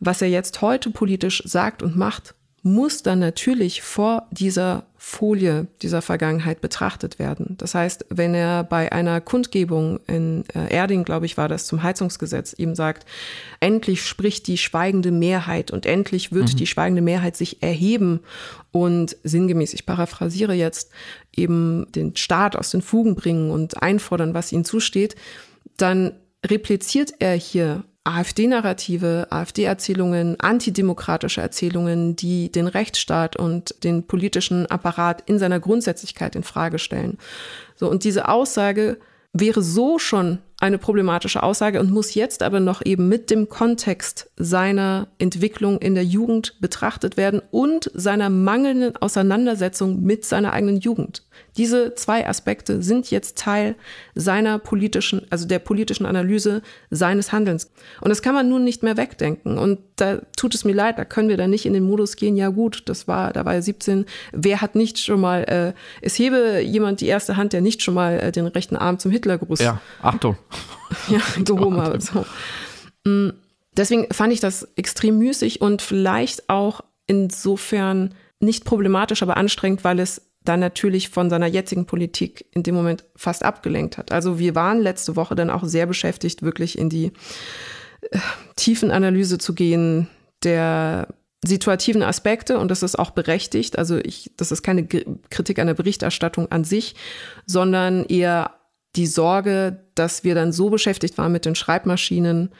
was er jetzt heute politisch sagt und macht, muss dann natürlich vor dieser Folie dieser Vergangenheit betrachtet werden. Das heißt, wenn er bei einer Kundgebung in äh, Erding, glaube ich, war das zum Heizungsgesetz, ihm sagt, endlich spricht die schweigende Mehrheit und endlich wird mhm. die schweigende Mehrheit sich erheben und sinngemäß, ich paraphrasiere jetzt, eben den Staat aus den Fugen bringen und einfordern, was ihnen zusteht, dann repliziert er hier AfD-Narrative, AfD-Erzählungen, antidemokratische Erzählungen, die den Rechtsstaat und den politischen Apparat in seiner Grundsätzlichkeit in Frage stellen. So, und diese Aussage wäre so schon eine problematische Aussage und muss jetzt aber noch eben mit dem Kontext seiner Entwicklung in der Jugend betrachtet werden und seiner mangelnden Auseinandersetzung mit seiner eigenen Jugend. Diese zwei Aspekte sind jetzt Teil seiner politischen, also der politischen Analyse seines Handelns. Und das kann man nun nicht mehr wegdenken. Und da tut es mir leid, da können wir dann nicht in den Modus gehen, ja gut, das war, da war er 17, wer hat nicht schon mal, äh, es hebe jemand die erste Hand, der nicht schon mal äh, den rechten Arm zum Hitlergruß. Ja, Achtung. ja, gehoben habe. So. Mm, deswegen fand ich das extrem müßig und vielleicht auch insofern nicht problematisch, aber anstrengend, weil es dann natürlich von seiner jetzigen Politik in dem Moment fast abgelenkt hat. Also wir waren letzte Woche dann auch sehr beschäftigt, wirklich in die äh, tiefen Analyse zu gehen der situativen Aspekte und das ist auch berechtigt. Also ich, das ist keine Kritik an der Berichterstattung an sich, sondern eher die Sorge, dass wir dann so beschäftigt waren mit den Schreibmaschinen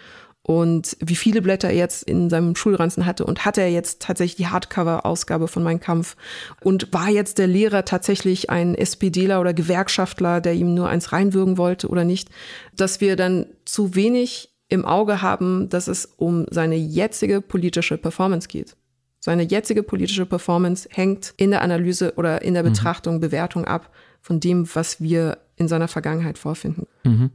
und wie viele Blätter er jetzt in seinem Schulranzen hatte und hatte er jetzt tatsächlich die Hardcover-Ausgabe von Mein Kampf und war jetzt der Lehrer tatsächlich ein SPDler oder Gewerkschaftler, der ihm nur eins reinwürgen wollte oder nicht, dass wir dann zu wenig im Auge haben, dass es um seine jetzige politische Performance geht. Seine jetzige politische Performance hängt in der Analyse oder in der mhm. Betrachtung, mhm. Bewertung ab von dem, was wir in seiner Vergangenheit vorfinden. Mhm.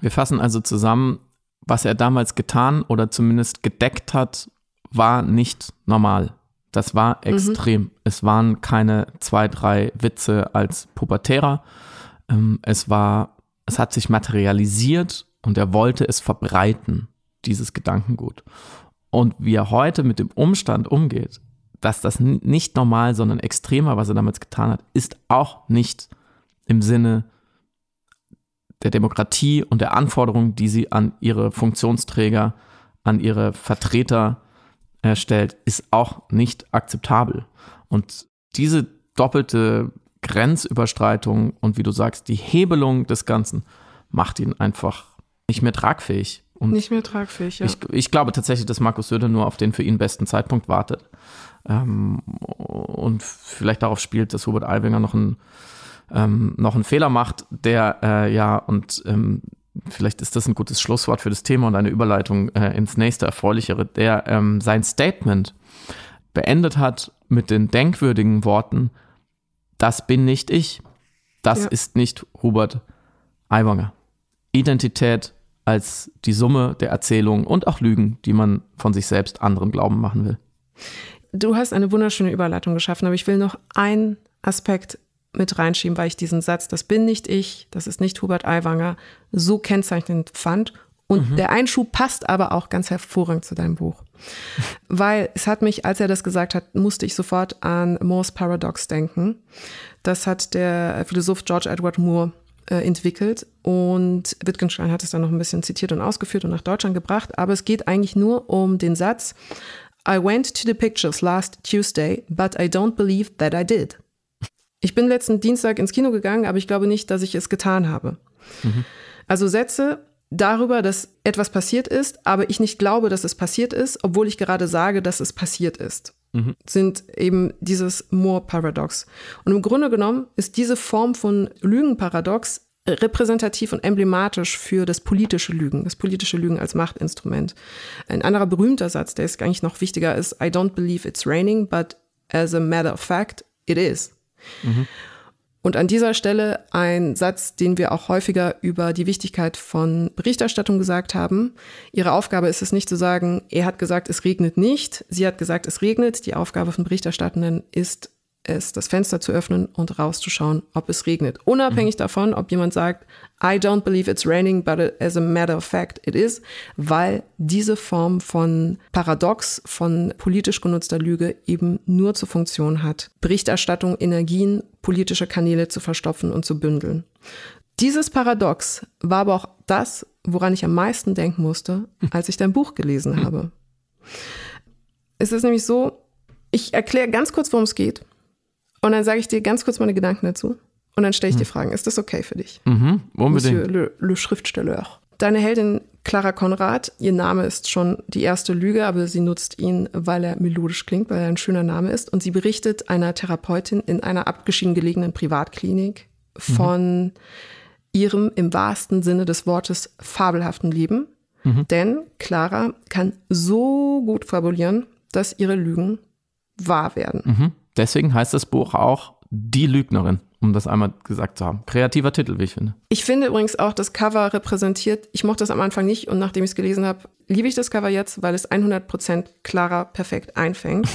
Wir fassen also zusammen, was er damals getan oder zumindest gedeckt hat, war nicht normal. Das war mhm. extrem. Mhm. Es waren keine zwei, drei Witze als Pubertärer. Ähm, es war, es hat sich materialisiert und er wollte es verbreiten, dieses Gedankengut. Und wie er heute mit dem Umstand umgeht, dass das nicht normal, sondern extremer, was er damals getan hat, ist auch nicht im Sinne der Demokratie und der Anforderungen, die sie an ihre Funktionsträger, an ihre Vertreter stellt, ist auch nicht akzeptabel. Und diese doppelte Grenzüberstreitung und wie du sagst, die Hebelung des Ganzen macht ihn einfach nicht mehr tragfähig. Und nicht mehr tragfähig, ja. Ich, ich glaube tatsächlich, dass Markus Söder nur auf den für ihn besten Zeitpunkt wartet. Ähm, und vielleicht darauf spielt, dass Hubert Aiwanger noch ein ähm, noch einen Fehler macht, der äh, ja, und ähm, vielleicht ist das ein gutes Schlusswort für das Thema und eine Überleitung äh, ins nächste erfreulichere, der ähm, sein Statement beendet hat mit den denkwürdigen Worten, das bin nicht ich, das ja. ist nicht Hubert Aiwanger. Identität als die Summe der Erzählungen und auch Lügen, die man von sich selbst anderen glauben machen will. Du hast eine wunderschöne Überleitung geschaffen, aber ich will noch einen Aspekt mit reinschieben, weil ich diesen Satz, das bin nicht ich, das ist nicht Hubert Aiwanger, so kennzeichnend fand Und mhm. der Einschub passt aber auch ganz hervorragend zu deinem Buch. Weil es hat mich, als er das gesagt hat, musste ich sofort an Moore's Paradox denken. Das hat der Philosoph George Edward Moore äh, entwickelt und Wittgenstein hat es dann noch ein bisschen zitiert und ausgeführt und nach Deutschland gebracht. Aber es geht eigentlich nur um den Satz, I went to the pictures last Tuesday, but I don't believe that I did. Ich bin letzten Dienstag ins Kino gegangen, aber ich glaube nicht, dass ich es getan habe. Mhm. Also Sätze darüber, dass etwas passiert ist, aber ich nicht glaube, dass es passiert ist, obwohl ich gerade sage, dass es passiert ist, mhm. sind eben dieses Moore-Paradox. Und im Grunde genommen ist diese Form von Lügenparadox repräsentativ und emblematisch für das politische Lügen, das politische Lügen als Machtinstrument. Ein anderer berühmter Satz, der ist eigentlich noch wichtiger, ist I don't believe it's raining, but as a matter of fact, it is. Mhm. Und an dieser Stelle ein Satz, den wir auch häufiger über die Wichtigkeit von Berichterstattung gesagt haben. Ihre Aufgabe ist es nicht zu sagen, er hat gesagt, es regnet nicht, sie hat gesagt, es regnet. Die Aufgabe von Berichterstattenden ist es, das Fenster zu öffnen und rauszuschauen, ob es regnet. Unabhängig mhm. davon, ob jemand sagt, I don't believe it's raining, but as a matter of fact it is, weil diese Form von Paradox, von politisch genutzter Lüge eben nur zur Funktion hat, Berichterstattung, Energien, politische Kanäle zu verstopfen und zu bündeln. Dieses Paradox war aber auch das, woran ich am meisten denken musste, als ich dein Buch gelesen habe. Es ist nämlich so, ich erkläre ganz kurz, worum es geht. Und dann sage ich dir ganz kurz meine Gedanken dazu. Und dann stelle ich dir mhm. Fragen. Ist das okay für dich? Mhm, unbedingt. Monsieur le, le Schriftsteller. Deine Heldin Clara Konrad, ihr Name ist schon die erste Lüge, aber sie nutzt ihn, weil er melodisch klingt, weil er ein schöner Name ist. Und sie berichtet einer Therapeutin in einer abgeschieden gelegenen Privatklinik von mhm. ihrem im wahrsten Sinne des Wortes fabelhaften Leben. Mhm. Denn Clara kann so gut fabulieren, dass ihre Lügen wahr werden. Mhm. Deswegen heißt das Buch auch Die Lügnerin, um das einmal gesagt zu haben. Kreativer Titel, wie ich finde. Ich finde übrigens auch, das Cover repräsentiert, ich mochte das am Anfang nicht und nachdem ich es gelesen habe, liebe ich das Cover jetzt, weil es 100% klarer perfekt einfängt.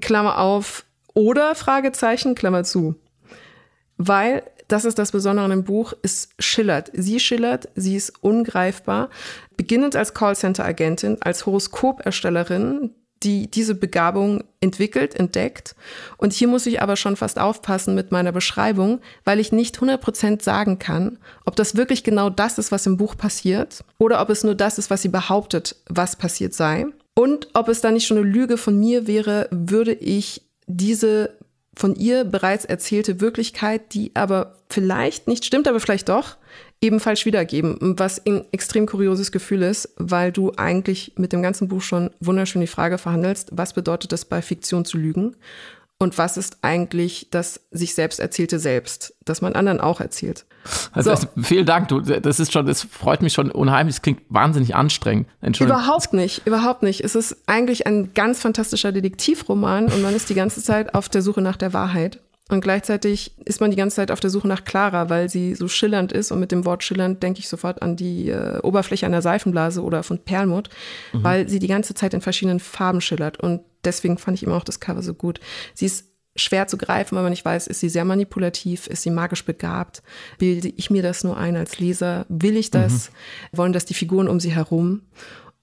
Klammer auf oder Fragezeichen, Klammer zu. Weil das ist das Besondere im Buch, es schillert. Sie schillert, sie ist ungreifbar. Beginnend als Callcenter-Agentin, als Horoskoperstellerin, die diese Begabung entwickelt, entdeckt. Und hier muss ich aber schon fast aufpassen mit meiner Beschreibung, weil ich nicht 100% sagen kann, ob das wirklich genau das ist, was im Buch passiert, oder ob es nur das ist, was sie behauptet, was passiert sei. Und ob es da nicht schon eine Lüge von mir wäre, würde ich diese von ihr bereits erzählte Wirklichkeit, die aber vielleicht nicht stimmt, aber vielleicht doch, ebenfalls wiedergeben, was ein extrem kurioses Gefühl ist, weil du eigentlich mit dem ganzen Buch schon wunderschön die Frage verhandelst, was bedeutet es bei Fiktion zu lügen und was ist eigentlich das sich selbst erzählte Selbst, das man anderen auch erzählt. Also, so. vielen Dank, du, das ist schon, das freut mich schon unheimlich, es klingt wahnsinnig anstrengend. Überhaupt nicht, überhaupt nicht. Es ist eigentlich ein ganz fantastischer Detektivroman und man ist die ganze Zeit auf der Suche nach der Wahrheit. Und gleichzeitig ist man die ganze Zeit auf der Suche nach Clara, weil sie so schillernd ist. Und mit dem Wort schillernd denke ich sofort an die äh, Oberfläche einer Seifenblase oder von Perlmutt, mhm. weil sie die ganze Zeit in verschiedenen Farben schillert. Und deswegen fand ich immer auch das Cover so gut. Sie ist schwer zu greifen, weil man nicht weiß, ist sie sehr manipulativ, ist sie magisch begabt, bilde ich mir das nur ein als Leser, will ich das, mhm. wollen das die Figuren um sie herum.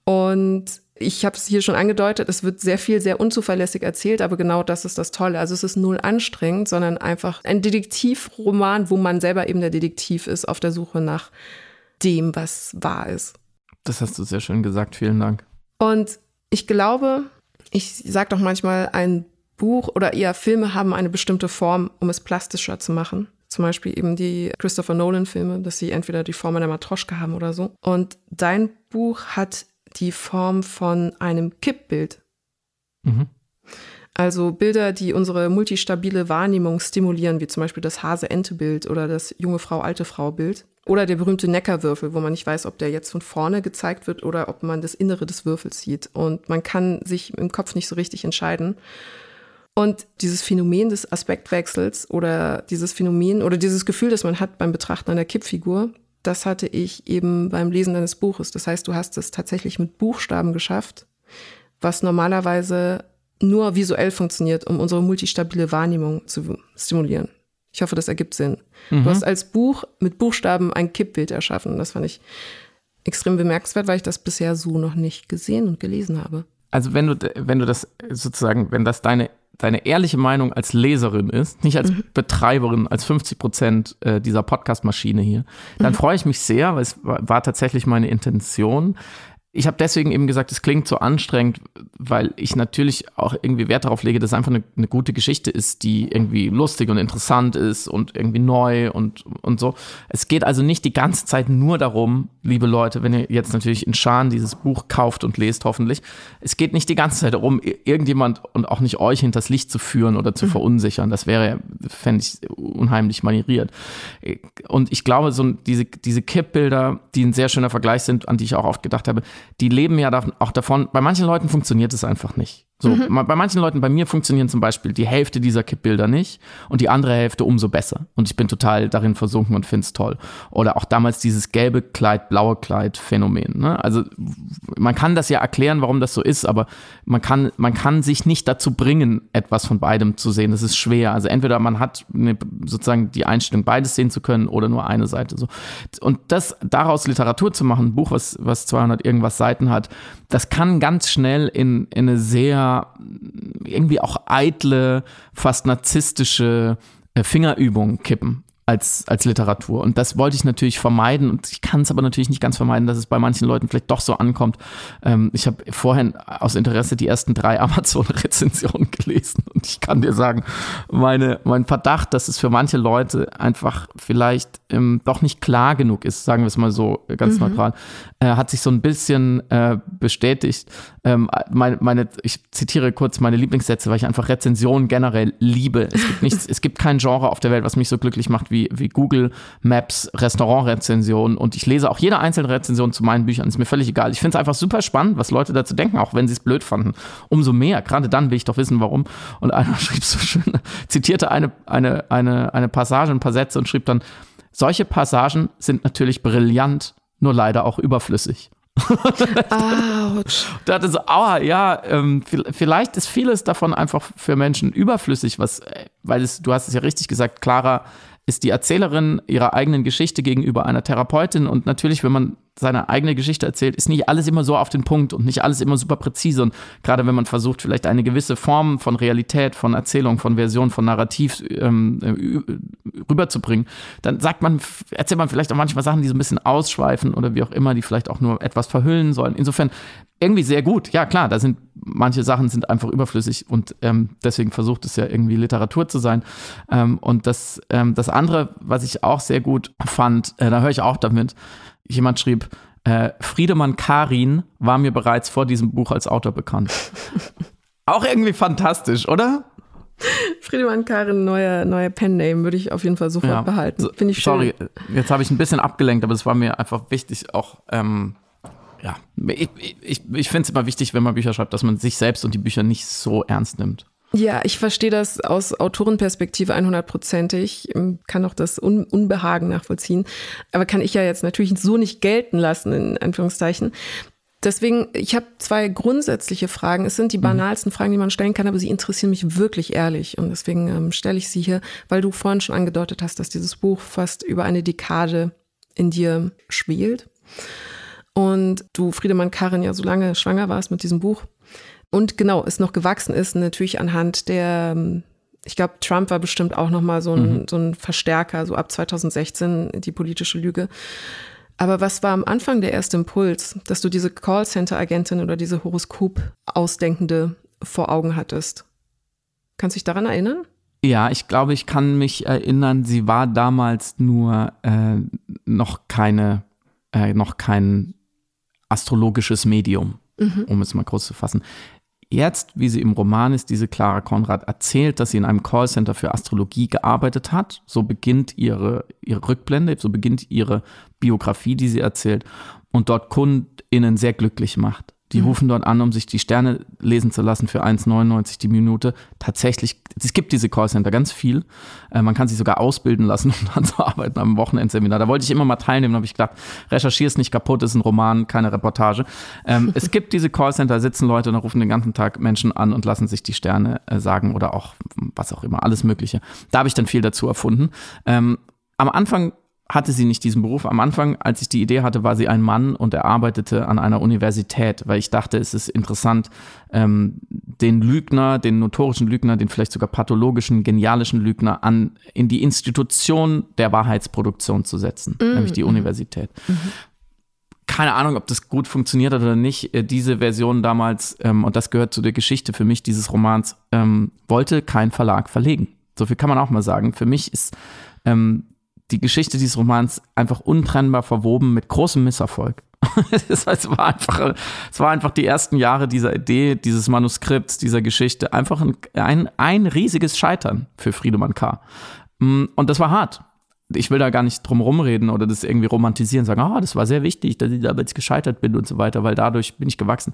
Und ich habe es hier schon angedeutet, es wird sehr viel sehr unzuverlässig erzählt, aber genau das ist das Tolle. Also es ist null anstrengend, sondern einfach ein Detektivroman, wo man selber eben der Detektiv ist auf der Suche nach dem, was wahr ist. Das hast du sehr schön gesagt, vielen Dank. Und ich glaube, ich sage doch manchmal, ein Buch oder eher Filme haben eine bestimmte Form, um es plastischer zu machen. Zum Beispiel eben die Christopher Nolan-Filme, dass sie entweder die Form einer Matroschka haben oder so. Und dein Buch hat die Form von einem Kippbild. Mhm. Also Bilder, die unsere multistabile Wahrnehmung stimulieren, wie zum Beispiel das Hase-Ente-Bild oder das junge Frau-alte Frau-Bild. Oder der berühmte Neckerwürfel, wo man nicht weiß, ob der jetzt von vorne gezeigt wird oder ob man das Innere des Würfels sieht. Und man kann sich im Kopf nicht so richtig entscheiden. Und dieses Phänomen des Aspektwechsels oder dieses Phänomen oder dieses Gefühl, das man hat beim Betrachten einer Kippfigur, das hatte ich eben beim Lesen deines Buches. Das heißt, du hast es tatsächlich mit Buchstaben geschafft, was normalerweise nur visuell funktioniert, um unsere multistabile Wahrnehmung zu stimulieren. Ich hoffe, das ergibt Sinn. Mhm. Du hast als Buch mit Buchstaben ein Kippbild erschaffen. Das fand ich extrem bemerkenswert, weil ich das bisher so noch nicht gesehen und gelesen habe. Also wenn du, wenn du das sozusagen, wenn das deine deine ehrliche Meinung als Leserin ist, nicht als mhm. Betreiberin, als 50 Prozent äh, dieser Podcast-Maschine hier, dann mhm. freue ich mich sehr, weil es war, war tatsächlich meine Intention, ich habe deswegen eben gesagt, es klingt so anstrengend, weil ich natürlich auch irgendwie Wert darauf lege, dass es einfach eine, eine, gute Geschichte ist, die irgendwie lustig und interessant ist und irgendwie neu und, und so. Es geht also nicht die ganze Zeit nur darum, liebe Leute, wenn ihr jetzt natürlich in Scharen dieses Buch kauft und lest, hoffentlich, es geht nicht die ganze Zeit darum, irgendjemand und auch nicht euch hinters Licht zu führen oder zu mhm. verunsichern. Das wäre, fände ich, unheimlich manieriert. Und ich glaube, so diese, diese Kippbilder, die ein sehr schöner Vergleich sind, an die ich auch oft gedacht habe, die leben ja auch davon, bei manchen Leuten funktioniert es einfach nicht. So, mhm. bei manchen Leuten, bei mir funktionieren zum Beispiel die Hälfte dieser Kippbilder nicht und die andere Hälfte umso besser. Und ich bin total darin versunken und finde es toll. Oder auch damals dieses gelbe Kleid, blaue Kleid Phänomen. Ne? Also man kann das ja erklären, warum das so ist, aber man kann, man kann sich nicht dazu bringen, etwas von beidem zu sehen. Das ist schwer. Also entweder man hat eine, sozusagen die Einstellung, beides sehen zu können oder nur eine Seite. So. Und das daraus Literatur zu machen, ein Buch, was, was 200 irgendwas Seiten hat, das kann ganz schnell in, in eine sehr irgendwie auch eitle, fast narzisstische äh, Fingerübung kippen als, als Literatur. Und das wollte ich natürlich vermeiden. Und ich kann es aber natürlich nicht ganz vermeiden, dass es bei manchen Leuten vielleicht doch so ankommt. Ähm, ich habe vorhin aus Interesse die ersten drei Amazon-Rezensionen gelesen. Und ich kann dir sagen, meine, mein Verdacht, dass es für manche Leute einfach vielleicht ähm, doch nicht klar genug ist, sagen wir es mal so ganz mhm. neutral, äh, hat sich so ein bisschen äh, bestätigt. Ähm, meine, meine, ich zitiere kurz meine Lieblingssätze, weil ich einfach Rezensionen generell liebe. Es gibt nichts, es gibt kein Genre auf der Welt, was mich so glücklich macht wie, wie Google Maps Restaurantrezensionen. Und ich lese auch jede einzelne Rezension zu meinen Büchern. Ist mir völlig egal. Ich finde es einfach super spannend, was Leute dazu denken, auch wenn sie es blöd fanden. Umso mehr. Gerade dann will ich doch wissen, warum. Und einer schrieb so schön, zitierte eine, eine, eine, eine Passage, ein paar Sätze und schrieb dann, solche Passagen sind natürlich brillant, nur leider auch überflüssig. Autsch. Da hatte so, aua, ja, ähm, vielleicht ist vieles davon einfach für Menschen überflüssig, was, äh, weil es, du hast es ja richtig gesagt, Clara ist die Erzählerin ihrer eigenen Geschichte gegenüber einer Therapeutin. Und natürlich, wenn man seine eigene Geschichte erzählt, ist nicht alles immer so auf den Punkt und nicht alles immer super präzise. Und gerade wenn man versucht, vielleicht eine gewisse Form von Realität, von Erzählung, von Version, von Narrativ ähm, rüberzubringen, dann sagt man, erzählt man vielleicht auch manchmal Sachen, die so ein bisschen ausschweifen oder wie auch immer, die vielleicht auch nur etwas verhüllen sollen. Insofern irgendwie sehr gut. Ja, klar, da sind manche Sachen sind einfach überflüssig und ähm, deswegen versucht es ja irgendwie Literatur zu sein. Ähm, und das, ähm, das andere, was ich auch sehr gut fand, äh, da höre ich auch damit, jemand schrieb, äh, Friedemann Karin war mir bereits vor diesem Buch als Autor bekannt. Auch irgendwie fantastisch, oder? Friedemann Karin, neuer, neuer Pen-Name, würde ich auf jeden Fall sofort ja. behalten. Finde ich schön. Sorry, jetzt habe ich ein bisschen abgelenkt, aber es war mir einfach wichtig, auch, ähm, ja, ich, ich, ich finde es immer wichtig, wenn man Bücher schreibt, dass man sich selbst und die Bücher nicht so ernst nimmt. Ja, ich verstehe das aus Autorenperspektive 100%ig, kann auch das Un Unbehagen nachvollziehen, aber kann ich ja jetzt natürlich so nicht gelten lassen, in Anführungszeichen. Deswegen, ich habe zwei grundsätzliche Fragen. Es sind die mhm. banalsten Fragen, die man stellen kann, aber sie interessieren mich wirklich ehrlich. Und deswegen ähm, stelle ich sie hier, weil du vorhin schon angedeutet hast, dass dieses Buch fast über eine Dekade in dir schwelt. Und du, Friedemann Karin, ja so lange schwanger warst mit diesem Buch. Und genau, es noch gewachsen ist, natürlich anhand der, ähm, ich glaube, Trump war bestimmt auch nochmal so ein, mhm. so ein Verstärker, so ab 2016 die politische Lüge. Aber was war am Anfang der erste Impuls, dass du diese Callcenter-Agentin oder diese Horoskop-Ausdenkende vor Augen hattest? Kannst du dich daran erinnern? Ja, ich glaube, ich kann mich erinnern, sie war damals nur äh, noch keine, äh, noch kein astrologisches Medium, mhm. um es mal kurz zu fassen jetzt, wie sie im Roman ist, diese Clara Konrad erzählt, dass sie in einem Callcenter für Astrologie gearbeitet hat. So beginnt ihre, ihre Rückblende, so beginnt ihre Biografie, die sie erzählt und dort KundInnen sehr glücklich macht. Die mhm. rufen dort an, um sich die Sterne lesen zu lassen für 1,99 die Minute. Tatsächlich, es gibt diese Callcenter ganz viel. Äh, man kann sich sogar ausbilden lassen, um dann zu arbeiten am Wochenendseminar. Da wollte ich immer mal teilnehmen, habe ich gedacht, recherchier es nicht kaputt, ist ein Roman, keine Reportage. Ähm, es gibt diese Callcenter, sitzen Leute und da rufen den ganzen Tag Menschen an und lassen sich die Sterne äh, sagen oder auch was auch immer, alles Mögliche. Da habe ich dann viel dazu erfunden. Ähm, am Anfang hatte sie nicht diesen Beruf. Am Anfang, als ich die Idee hatte, war sie ein Mann und er arbeitete an einer Universität, weil ich dachte, es ist interessant, ähm, den Lügner, den notorischen Lügner, den vielleicht sogar pathologischen, genialischen Lügner an in die Institution der Wahrheitsproduktion zu setzen, mhm. nämlich die Universität. Mhm. Keine Ahnung, ob das gut funktioniert hat oder nicht. Äh, diese Version damals, ähm, und das gehört zu der Geschichte für mich dieses Romans, ähm, wollte kein Verlag verlegen. So viel kann man auch mal sagen. Für mich ist ähm, die Geschichte dieses Romans einfach untrennbar verwoben mit großem Misserfolg. es, war einfach, es war einfach die ersten Jahre dieser Idee, dieses Manuskripts, dieser Geschichte, einfach ein, ein, ein riesiges Scheitern für Friedemann K. Mm, und das war hart. Ich will da gar nicht drum rumreden oder das irgendwie romantisieren, sagen, ah, oh, das war sehr wichtig, dass ich damals gescheitert bin und so weiter, weil dadurch bin ich gewachsen.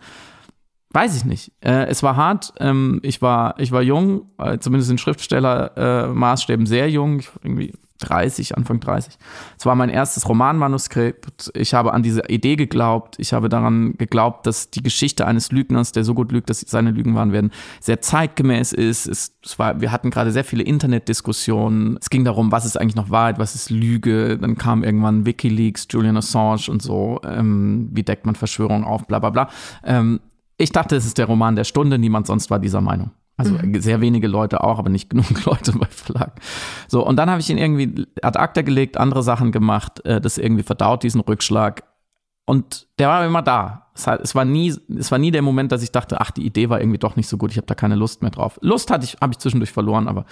Weiß ich nicht. Äh, es war hart. Ähm, ich, war, ich war jung, äh, zumindest in Schriftstellermaßstäben äh, sehr jung. Ich war irgendwie 30, Anfang 30. Es war mein erstes Romanmanuskript. Ich habe an diese Idee geglaubt. Ich habe daran geglaubt, dass die Geschichte eines Lügners, der so gut lügt, dass seine Lügen wahr werden, sehr zeitgemäß ist. Es, es war, wir hatten gerade sehr viele Internetdiskussionen. Es ging darum, was ist eigentlich noch Wahrheit, was ist Lüge. Dann kam irgendwann WikiLeaks, Julian Assange und so. Ähm, wie deckt man Verschwörungen auf, bla bla bla. Ähm, ich dachte, es ist der Roman der Stunde. Niemand sonst war dieser Meinung. Also mhm. sehr wenige Leute auch, aber nicht genug Leute bei Verlag. So, und dann habe ich ihn irgendwie ad acta gelegt, andere Sachen gemacht, äh, das irgendwie verdaut, diesen Rückschlag. Und der war immer da. Es, war nie, es war nie der Moment, dass ich dachte, ach, die Idee war irgendwie doch nicht so gut, ich habe da keine Lust mehr drauf. Lust hatte ich, habe ich zwischendurch verloren, aber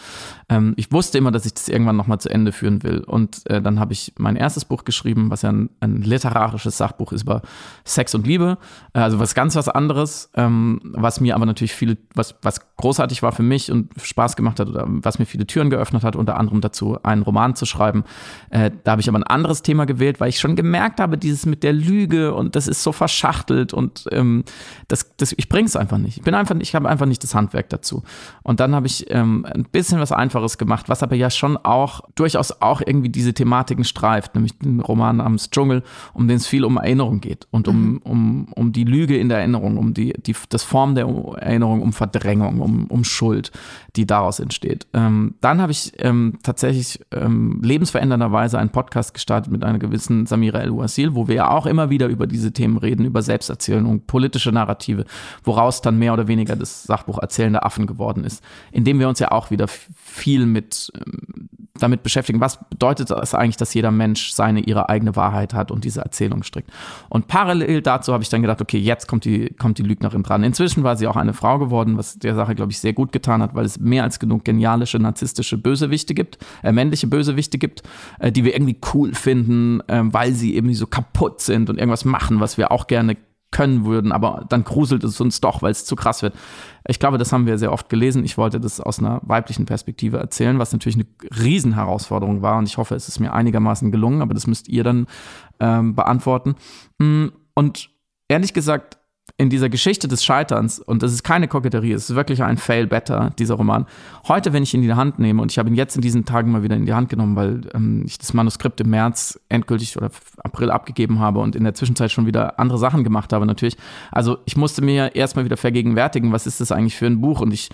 ähm, ich wusste immer, dass ich das irgendwann nochmal zu Ende führen will. Und äh, dann habe ich mein erstes Buch geschrieben, was ja ein, ein, literarisches Sachbuch ist über Sex und Liebe. Äh, also was ganz was anderes, ähm, was mir aber natürlich viele, was, was großartig war für mich und Spaß gemacht hat oder was mir viele Türen geöffnet hat, unter anderem dazu, einen Roman zu schreiben. Äh, da habe ich aber ein anderes Thema gewählt, weil ich schon gemerkt habe, dieses mit der Lüge und das ist so verschachtelt und ähm, das, das, ich bringe es einfach nicht. Ich bin einfach, ich habe einfach nicht das Handwerk dazu. Und dann habe ich ähm, ein bisschen was Einfaches gemacht, was aber ja schon auch durchaus auch irgendwie diese Thematiken streift, nämlich den Roman namens Dschungel, um den es viel um Erinnerung geht und um, mhm. um, um die Lüge in der Erinnerung, um die, die, das Form der Erinnerung, um Verdrängung, um, um Schuld, die daraus entsteht. Ähm, dann habe ich ähm, tatsächlich ähm, lebensverändernderweise einen Podcast gestartet mit einer gewissen Samira El-Wasil, wo wir ja auch immer wieder über diese Themen reden, über Selbsterzählung, politische Narrative, woraus dann mehr oder weniger das Sachbuch Erzählende Affen geworden ist, indem wir uns ja auch wieder viel mit ähm, damit beschäftigen, was bedeutet es eigentlich, dass jeder Mensch seine, ihre eigene Wahrheit hat und diese Erzählung strickt. Und parallel dazu habe ich dann gedacht, okay, jetzt kommt die, kommt die Lügnerin dran. Inzwischen war sie auch eine Frau geworden, was der Sache, glaube ich, sehr gut getan hat, weil es mehr als genug genialische, narzisstische Bösewichte gibt, äh, männliche Bösewichte gibt, äh, die wir irgendwie cool finden, äh, weil sie eben so kaputt sind und irgendwas machen, was wir auch gerne können würden, aber dann gruselt es uns doch, weil es zu krass wird. Ich glaube, das haben wir sehr oft gelesen. Ich wollte das aus einer weiblichen Perspektive erzählen, was natürlich eine Riesenherausforderung war und ich hoffe, es ist mir einigermaßen gelungen, aber das müsst ihr dann ähm, beantworten. Mm, und ehrlich gesagt, in dieser Geschichte des Scheiterns, und das ist keine Koketterie, es ist wirklich ein Fail Better, dieser Roman. Heute, wenn ich ihn in die Hand nehme, und ich habe ihn jetzt in diesen Tagen mal wieder in die Hand genommen, weil ähm, ich das Manuskript im März endgültig oder April abgegeben habe und in der Zwischenzeit schon wieder andere Sachen gemacht habe, natürlich. Also ich musste mir erstmal wieder vergegenwärtigen, was ist das eigentlich für ein Buch? Und ich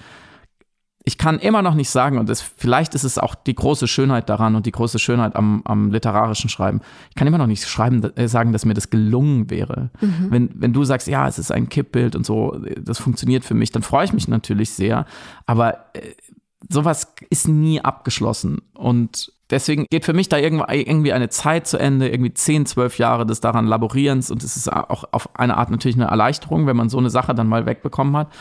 ich kann immer noch nicht sagen, und das, vielleicht ist es auch die große Schönheit daran und die große Schönheit am, am literarischen Schreiben. Ich kann immer noch nicht schreiben, äh, sagen, dass mir das gelungen wäre. Mhm. Wenn, wenn du sagst, ja, es ist ein Kippbild und so, das funktioniert für mich, dann freue ich mich natürlich sehr. Aber äh, sowas ist nie abgeschlossen. Und deswegen geht für mich da irgendwie eine Zeit zu Ende, irgendwie 10, 12 Jahre des daran Laborierens. Und es ist auch auf eine Art natürlich eine Erleichterung, wenn man so eine Sache dann mal wegbekommen hat.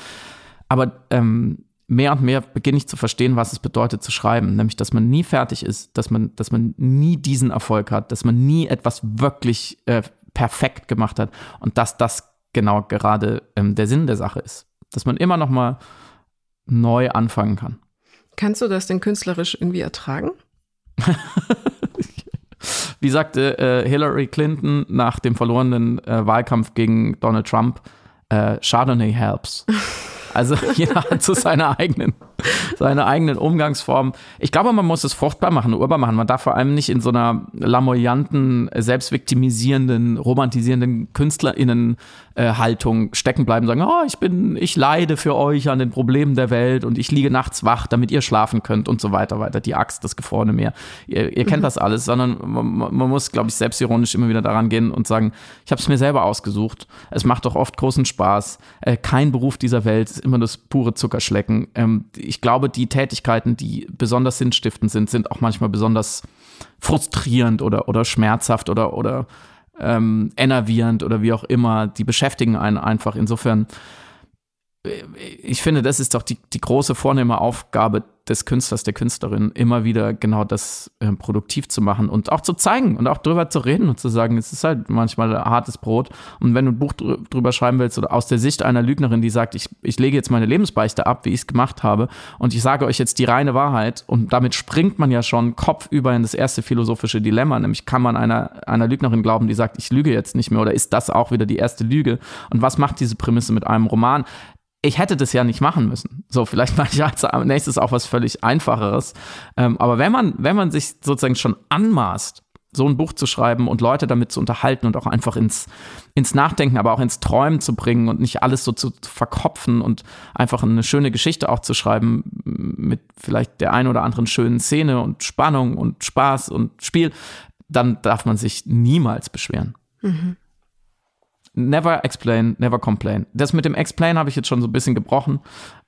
Aber ähm, mehr und mehr beginne ich zu verstehen, was es bedeutet zu schreiben. Nämlich, dass man nie fertig ist, dass man, dass man nie diesen Erfolg hat, dass man nie etwas wirklich äh, perfekt gemacht hat und dass das genau gerade ähm, der Sinn der Sache ist. Dass man immer noch mal neu anfangen kann. Kannst du das denn künstlerisch irgendwie ertragen? Wie sagte äh, Hillary Clinton nach dem verlorenen äh, Wahlkampf gegen Donald Trump, äh, Chardonnay helps. Also jeder hat so seine eigenen seine eigenen Umgangsformen. Ich glaube, man muss es fruchtbar machen, urbar machen. Man darf vor allem nicht in so einer lamoyanten, selbstviktimisierenden, romantisierenden KünstlerInnen-Haltung stecken bleiben, sagen, oh, ich bin, ich leide für euch an den Problemen der Welt und ich liege nachts wach, damit ihr schlafen könnt und so weiter, weiter. Die Axt, das gefrorene Meer. Ihr, ihr kennt mhm. das alles, sondern man, man muss, glaube ich, selbstironisch immer wieder daran gehen und sagen, ich habe es mir selber ausgesucht. Es macht doch oft großen Spaß. Äh, kein Beruf dieser Welt ist immer das pure Zuckerschlecken. Ähm, ich glaube, die Tätigkeiten, die besonders sinnstiftend sind, sind auch manchmal besonders frustrierend oder, oder schmerzhaft oder, oder ähm, enervierend oder wie auch immer. Die beschäftigen einen einfach. Insofern ich finde, das ist doch die, die große vornehme Aufgabe des Künstlers, der Künstlerin, immer wieder genau das äh, produktiv zu machen und auch zu zeigen und auch drüber zu reden und zu sagen, es ist halt manchmal hartes Brot. Und wenn du ein Buch drüber schreiben willst oder aus der Sicht einer Lügnerin, die sagt, ich, ich lege jetzt meine Lebensbeichte ab, wie ich es gemacht habe, und ich sage euch jetzt die reine Wahrheit, und damit springt man ja schon kopfüber in das erste philosophische Dilemma, nämlich kann man einer, einer Lügnerin glauben, die sagt, ich lüge jetzt nicht mehr, oder ist das auch wieder die erste Lüge? Und was macht diese Prämisse mit einem Roman? Ich hätte das ja nicht machen müssen. So, vielleicht mache ich als nächstes auch was völlig Einfacheres. Ähm, aber wenn man, wenn man sich sozusagen schon anmaßt, so ein Buch zu schreiben und Leute damit zu unterhalten und auch einfach ins, ins Nachdenken, aber auch ins Träumen zu bringen und nicht alles so zu verkopfen und einfach eine schöne Geschichte auch zu schreiben mit vielleicht der ein oder anderen schönen Szene und Spannung und Spaß und Spiel, dann darf man sich niemals beschweren. Mhm. Never explain, never complain. Das mit dem Explain habe ich jetzt schon so ein bisschen gebrochen,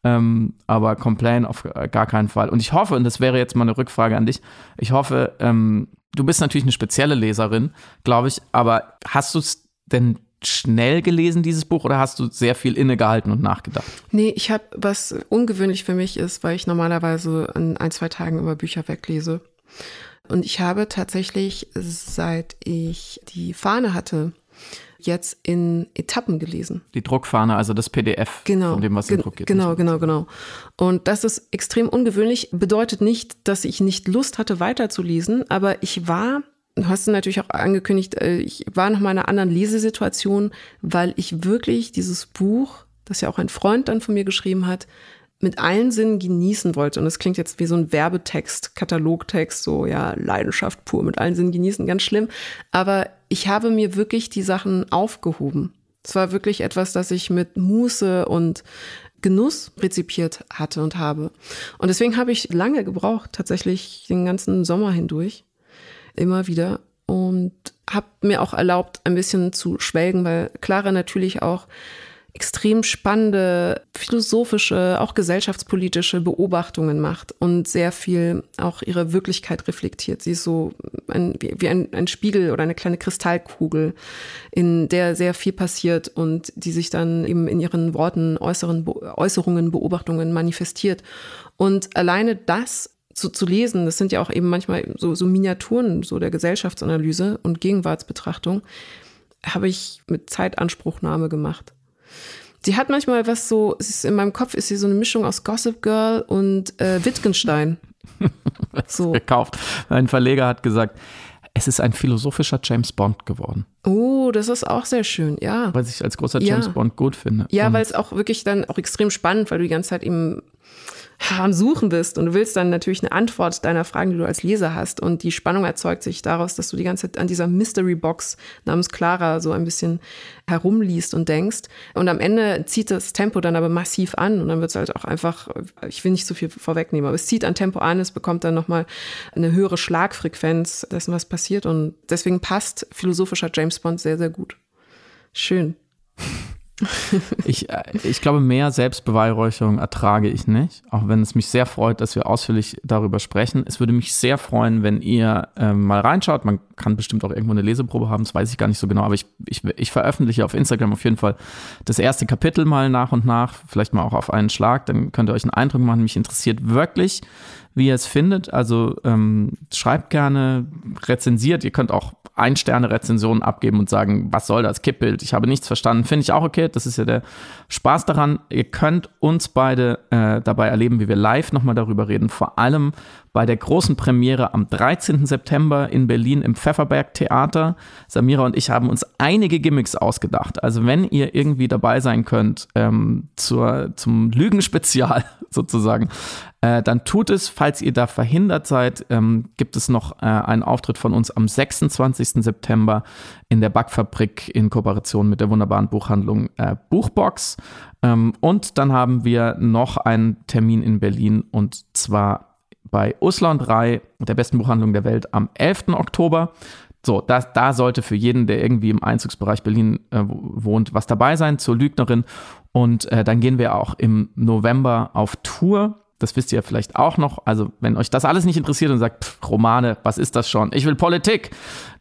ähm, aber complain auf gar keinen Fall. Und ich hoffe, und das wäre jetzt mal eine Rückfrage an dich, ich hoffe, ähm, du bist natürlich eine spezielle Leserin, glaube ich, aber hast du es denn schnell gelesen, dieses Buch, oder hast du sehr viel innegehalten und nachgedacht? Nee, ich habe, was ungewöhnlich für mich ist, weil ich normalerweise in ein, zwei Tagen immer Bücher weglese. Und ich habe tatsächlich, seit ich die Fahne hatte, jetzt in Etappen gelesen. Die Druckfahne, also das PDF genau, von dem, was in Druck geht. Genau, genau, genau. Und das ist extrem ungewöhnlich, bedeutet nicht, dass ich nicht Lust hatte, weiterzulesen, aber ich war Du hast natürlich auch angekündigt, äh, ich war noch mal in einer anderen Lesesituation, weil ich wirklich dieses Buch, das ja auch ein Freund dann von mir geschrieben hat, mit allen Sinnen genießen wollte. Und das klingt jetzt wie so ein Werbetext, Katalogtext, so ja, Leidenschaft pur, mit allen Sinnen genießen, ganz schlimm. Aber ich habe mir wirklich die Sachen aufgehoben. Es war wirklich etwas, das ich mit Muße und Genuss rezipiert hatte und habe. Und deswegen habe ich lange gebraucht, tatsächlich den ganzen Sommer hindurch, immer wieder. Und habe mir auch erlaubt, ein bisschen zu schwelgen, weil Clara natürlich auch extrem spannende philosophische, auch gesellschaftspolitische Beobachtungen macht und sehr viel auch ihre Wirklichkeit reflektiert. Sie ist so ein, wie ein, ein Spiegel oder eine kleine Kristallkugel, in der sehr viel passiert und die sich dann eben in ihren Worten, äußeren Äußerungen, Beobachtungen manifestiert. Und alleine das zu, zu lesen, das sind ja auch eben manchmal so, so Miniaturen so der Gesellschaftsanalyse und Gegenwartsbetrachtung, habe ich mit Zeitanspruchnahme gemacht. Sie hat manchmal was so, ist, in meinem Kopf ist sie so eine Mischung aus Gossip Girl und äh, Wittgenstein. so. Gekauft. Mein Verleger hat gesagt, es ist ein philosophischer James Bond geworden. Oh, das ist auch sehr schön, ja. Weil ich als großer James ja. Bond gut finde. Ja, weil es auch wirklich dann auch extrem spannend, weil du die ganze Zeit eben am Suchen bist und du willst dann natürlich eine Antwort deiner Fragen, die du als Leser hast. Und die Spannung erzeugt sich daraus, dass du die ganze Zeit an dieser Mystery Box namens Clara so ein bisschen herumliest und denkst. Und am Ende zieht das Tempo dann aber massiv an und dann wird es halt auch einfach, ich will nicht so viel vorwegnehmen, aber es zieht an Tempo an, es bekommt dann nochmal eine höhere Schlagfrequenz dessen, was passiert. Und deswegen passt philosophischer James Bond sehr, sehr gut. Schön. ich, äh, ich glaube, mehr Selbstbeweihräucherung ertrage ich nicht, auch wenn es mich sehr freut, dass wir ausführlich darüber sprechen. Es würde mich sehr freuen, wenn ihr ähm, mal reinschaut. Man kann bestimmt auch irgendwo eine Leseprobe haben, das weiß ich gar nicht so genau, aber ich, ich, ich veröffentliche auf Instagram auf jeden Fall das erste Kapitel mal nach und nach, vielleicht mal auch auf einen Schlag, dann könnt ihr euch einen Eindruck machen. Mich interessiert wirklich, wie ihr es findet. Also ähm, schreibt gerne, rezensiert. Ihr könnt auch ein-Sterne-Rezensionen abgeben und sagen, was soll das Kippbild? Ich habe nichts verstanden. Finde ich auch okay. Das ist ja der Spaß daran. Ihr könnt uns beide äh, dabei erleben, wie wir live nochmal darüber reden. Vor allem bei der großen Premiere am 13. September in Berlin im Pfefferberg Theater. Samira und ich haben uns einige Gimmicks ausgedacht. Also wenn ihr irgendwie dabei sein könnt ähm, zur, zum Lügenspezial sozusagen, äh, dann tut es. Falls ihr da verhindert seid, ähm, gibt es noch äh, einen Auftritt von uns am 26. September in der Backfabrik in Kooperation mit der wunderbaren Buchhandlung äh, Buchbox. Ähm, und dann haben wir noch einen Termin in Berlin und zwar bei Usla und Rai, der besten Buchhandlung der Welt, am 11. Oktober. So, da, da sollte für jeden, der irgendwie im Einzugsbereich Berlin äh, wohnt, was dabei sein zur Lügnerin. Und äh, dann gehen wir auch im November auf Tour das wisst ihr ja vielleicht auch noch. Also, wenn euch das alles nicht interessiert und sagt, pff, Romane, was ist das schon? Ich will Politik.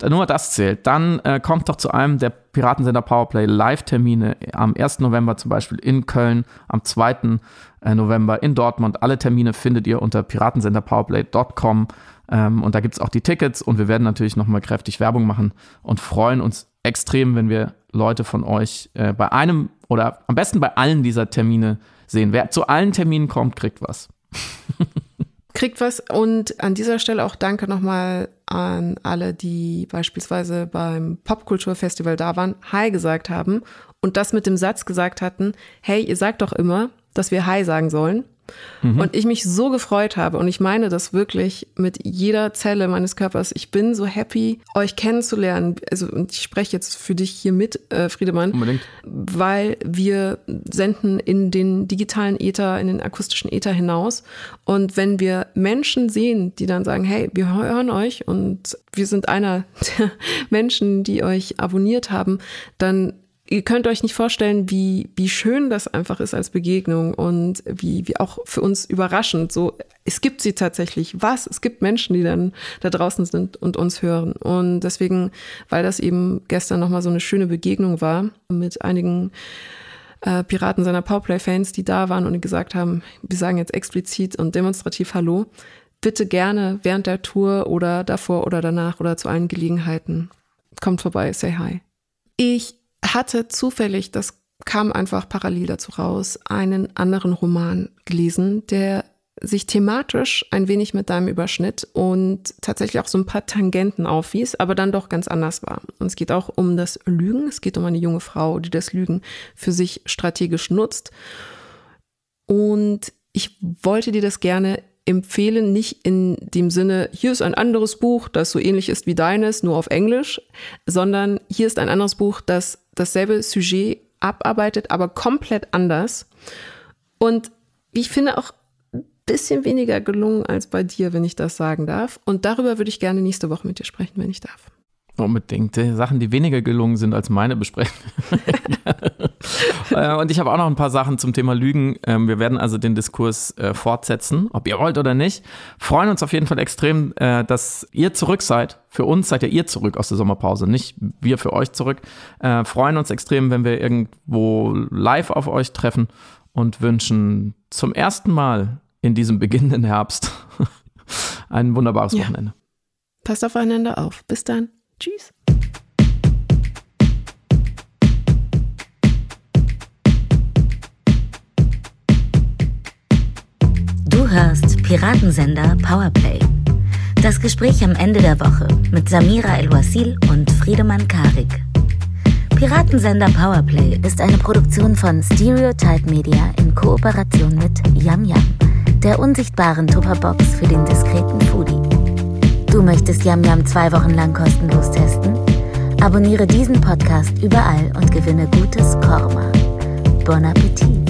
Nur das zählt. Dann äh, kommt doch zu einem der Piratensender Powerplay Live-Termine am 1. November zum Beispiel in Köln, am 2. Äh, November in Dortmund. Alle Termine findet ihr unter piratensenderpowerplay.com. Ähm, und da gibt es auch die Tickets und wir werden natürlich nochmal kräftig Werbung machen und freuen uns extrem, wenn wir Leute von euch äh, bei einem oder am besten bei allen dieser Termine sehen. Wer zu allen Terminen kommt, kriegt was. kriegt was und an dieser Stelle auch danke nochmal an alle, die beispielsweise beim Popkulturfestival da waren, Hi gesagt haben und das mit dem Satz gesagt hatten, hey, ihr sagt doch immer, dass wir Hi sagen sollen. Mhm. Und ich mich so gefreut habe und ich meine das wirklich mit jeder Zelle meines Körpers. Ich bin so happy, euch kennenzulernen. Also und ich spreche jetzt für dich hier mit, äh, Friedemann, Unbedingt. weil wir senden in den digitalen Äther, in den akustischen Äther hinaus. Und wenn wir Menschen sehen, die dann sagen, hey, wir hören euch und wir sind einer der Menschen, die euch abonniert haben, dann ihr könnt euch nicht vorstellen, wie, wie schön das einfach ist als Begegnung und wie, wie auch für uns überraschend. So, es gibt sie tatsächlich. Was? Es gibt Menschen, die dann da draußen sind und uns hören. Und deswegen, weil das eben gestern nochmal so eine schöne Begegnung war mit einigen äh, Piraten seiner Powerplay-Fans, die da waren und gesagt haben, wir sagen jetzt explizit und demonstrativ Hallo. Bitte gerne während der Tour oder davor oder danach oder zu allen Gelegenheiten. Kommt vorbei, say hi. Ich hatte zufällig, das kam einfach parallel dazu raus, einen anderen Roman gelesen, der sich thematisch ein wenig mit deinem überschnitt und tatsächlich auch so ein paar Tangenten aufwies, aber dann doch ganz anders war. Und es geht auch um das Lügen. Es geht um eine junge Frau, die das Lügen für sich strategisch nutzt. Und ich wollte dir das gerne empfehlen, nicht in dem Sinne, hier ist ein anderes Buch, das so ähnlich ist wie deines, nur auf Englisch, sondern hier ist ein anderes Buch, das dasselbe Sujet abarbeitet, aber komplett anders. Und ich finde auch ein bisschen weniger gelungen als bei dir, wenn ich das sagen darf. Und darüber würde ich gerne nächste Woche mit dir sprechen, wenn ich darf. Unbedingt. Sachen, die weniger gelungen sind als meine besprechen. Äh, und ich habe auch noch ein paar Sachen zum Thema Lügen. Ähm, wir werden also den Diskurs äh, fortsetzen, ob ihr wollt oder nicht. Freuen uns auf jeden Fall extrem, äh, dass ihr zurück seid. Für uns seid ja ihr zurück aus der Sommerpause, nicht wir für euch zurück. Freuen uns extrem, wenn wir irgendwo live auf euch treffen und wünschen zum ersten Mal in diesem beginnenden Herbst ein wunderbares ja. Wochenende. Passt aufeinander auf. Bis dann. Tschüss. Du hörst Piratensender Powerplay. Das Gespräch am Ende der Woche mit Samira El-Wasil und Friedemann Karik. Piratensender Powerplay ist eine Produktion von Stereotype Media in Kooperation mit Yam Yam, der unsichtbaren Tupperbox für den diskreten Foodie. Du möchtest Yam Yam zwei Wochen lang kostenlos testen? Abonniere diesen Podcast überall und gewinne gutes Korma. Bon Appetit!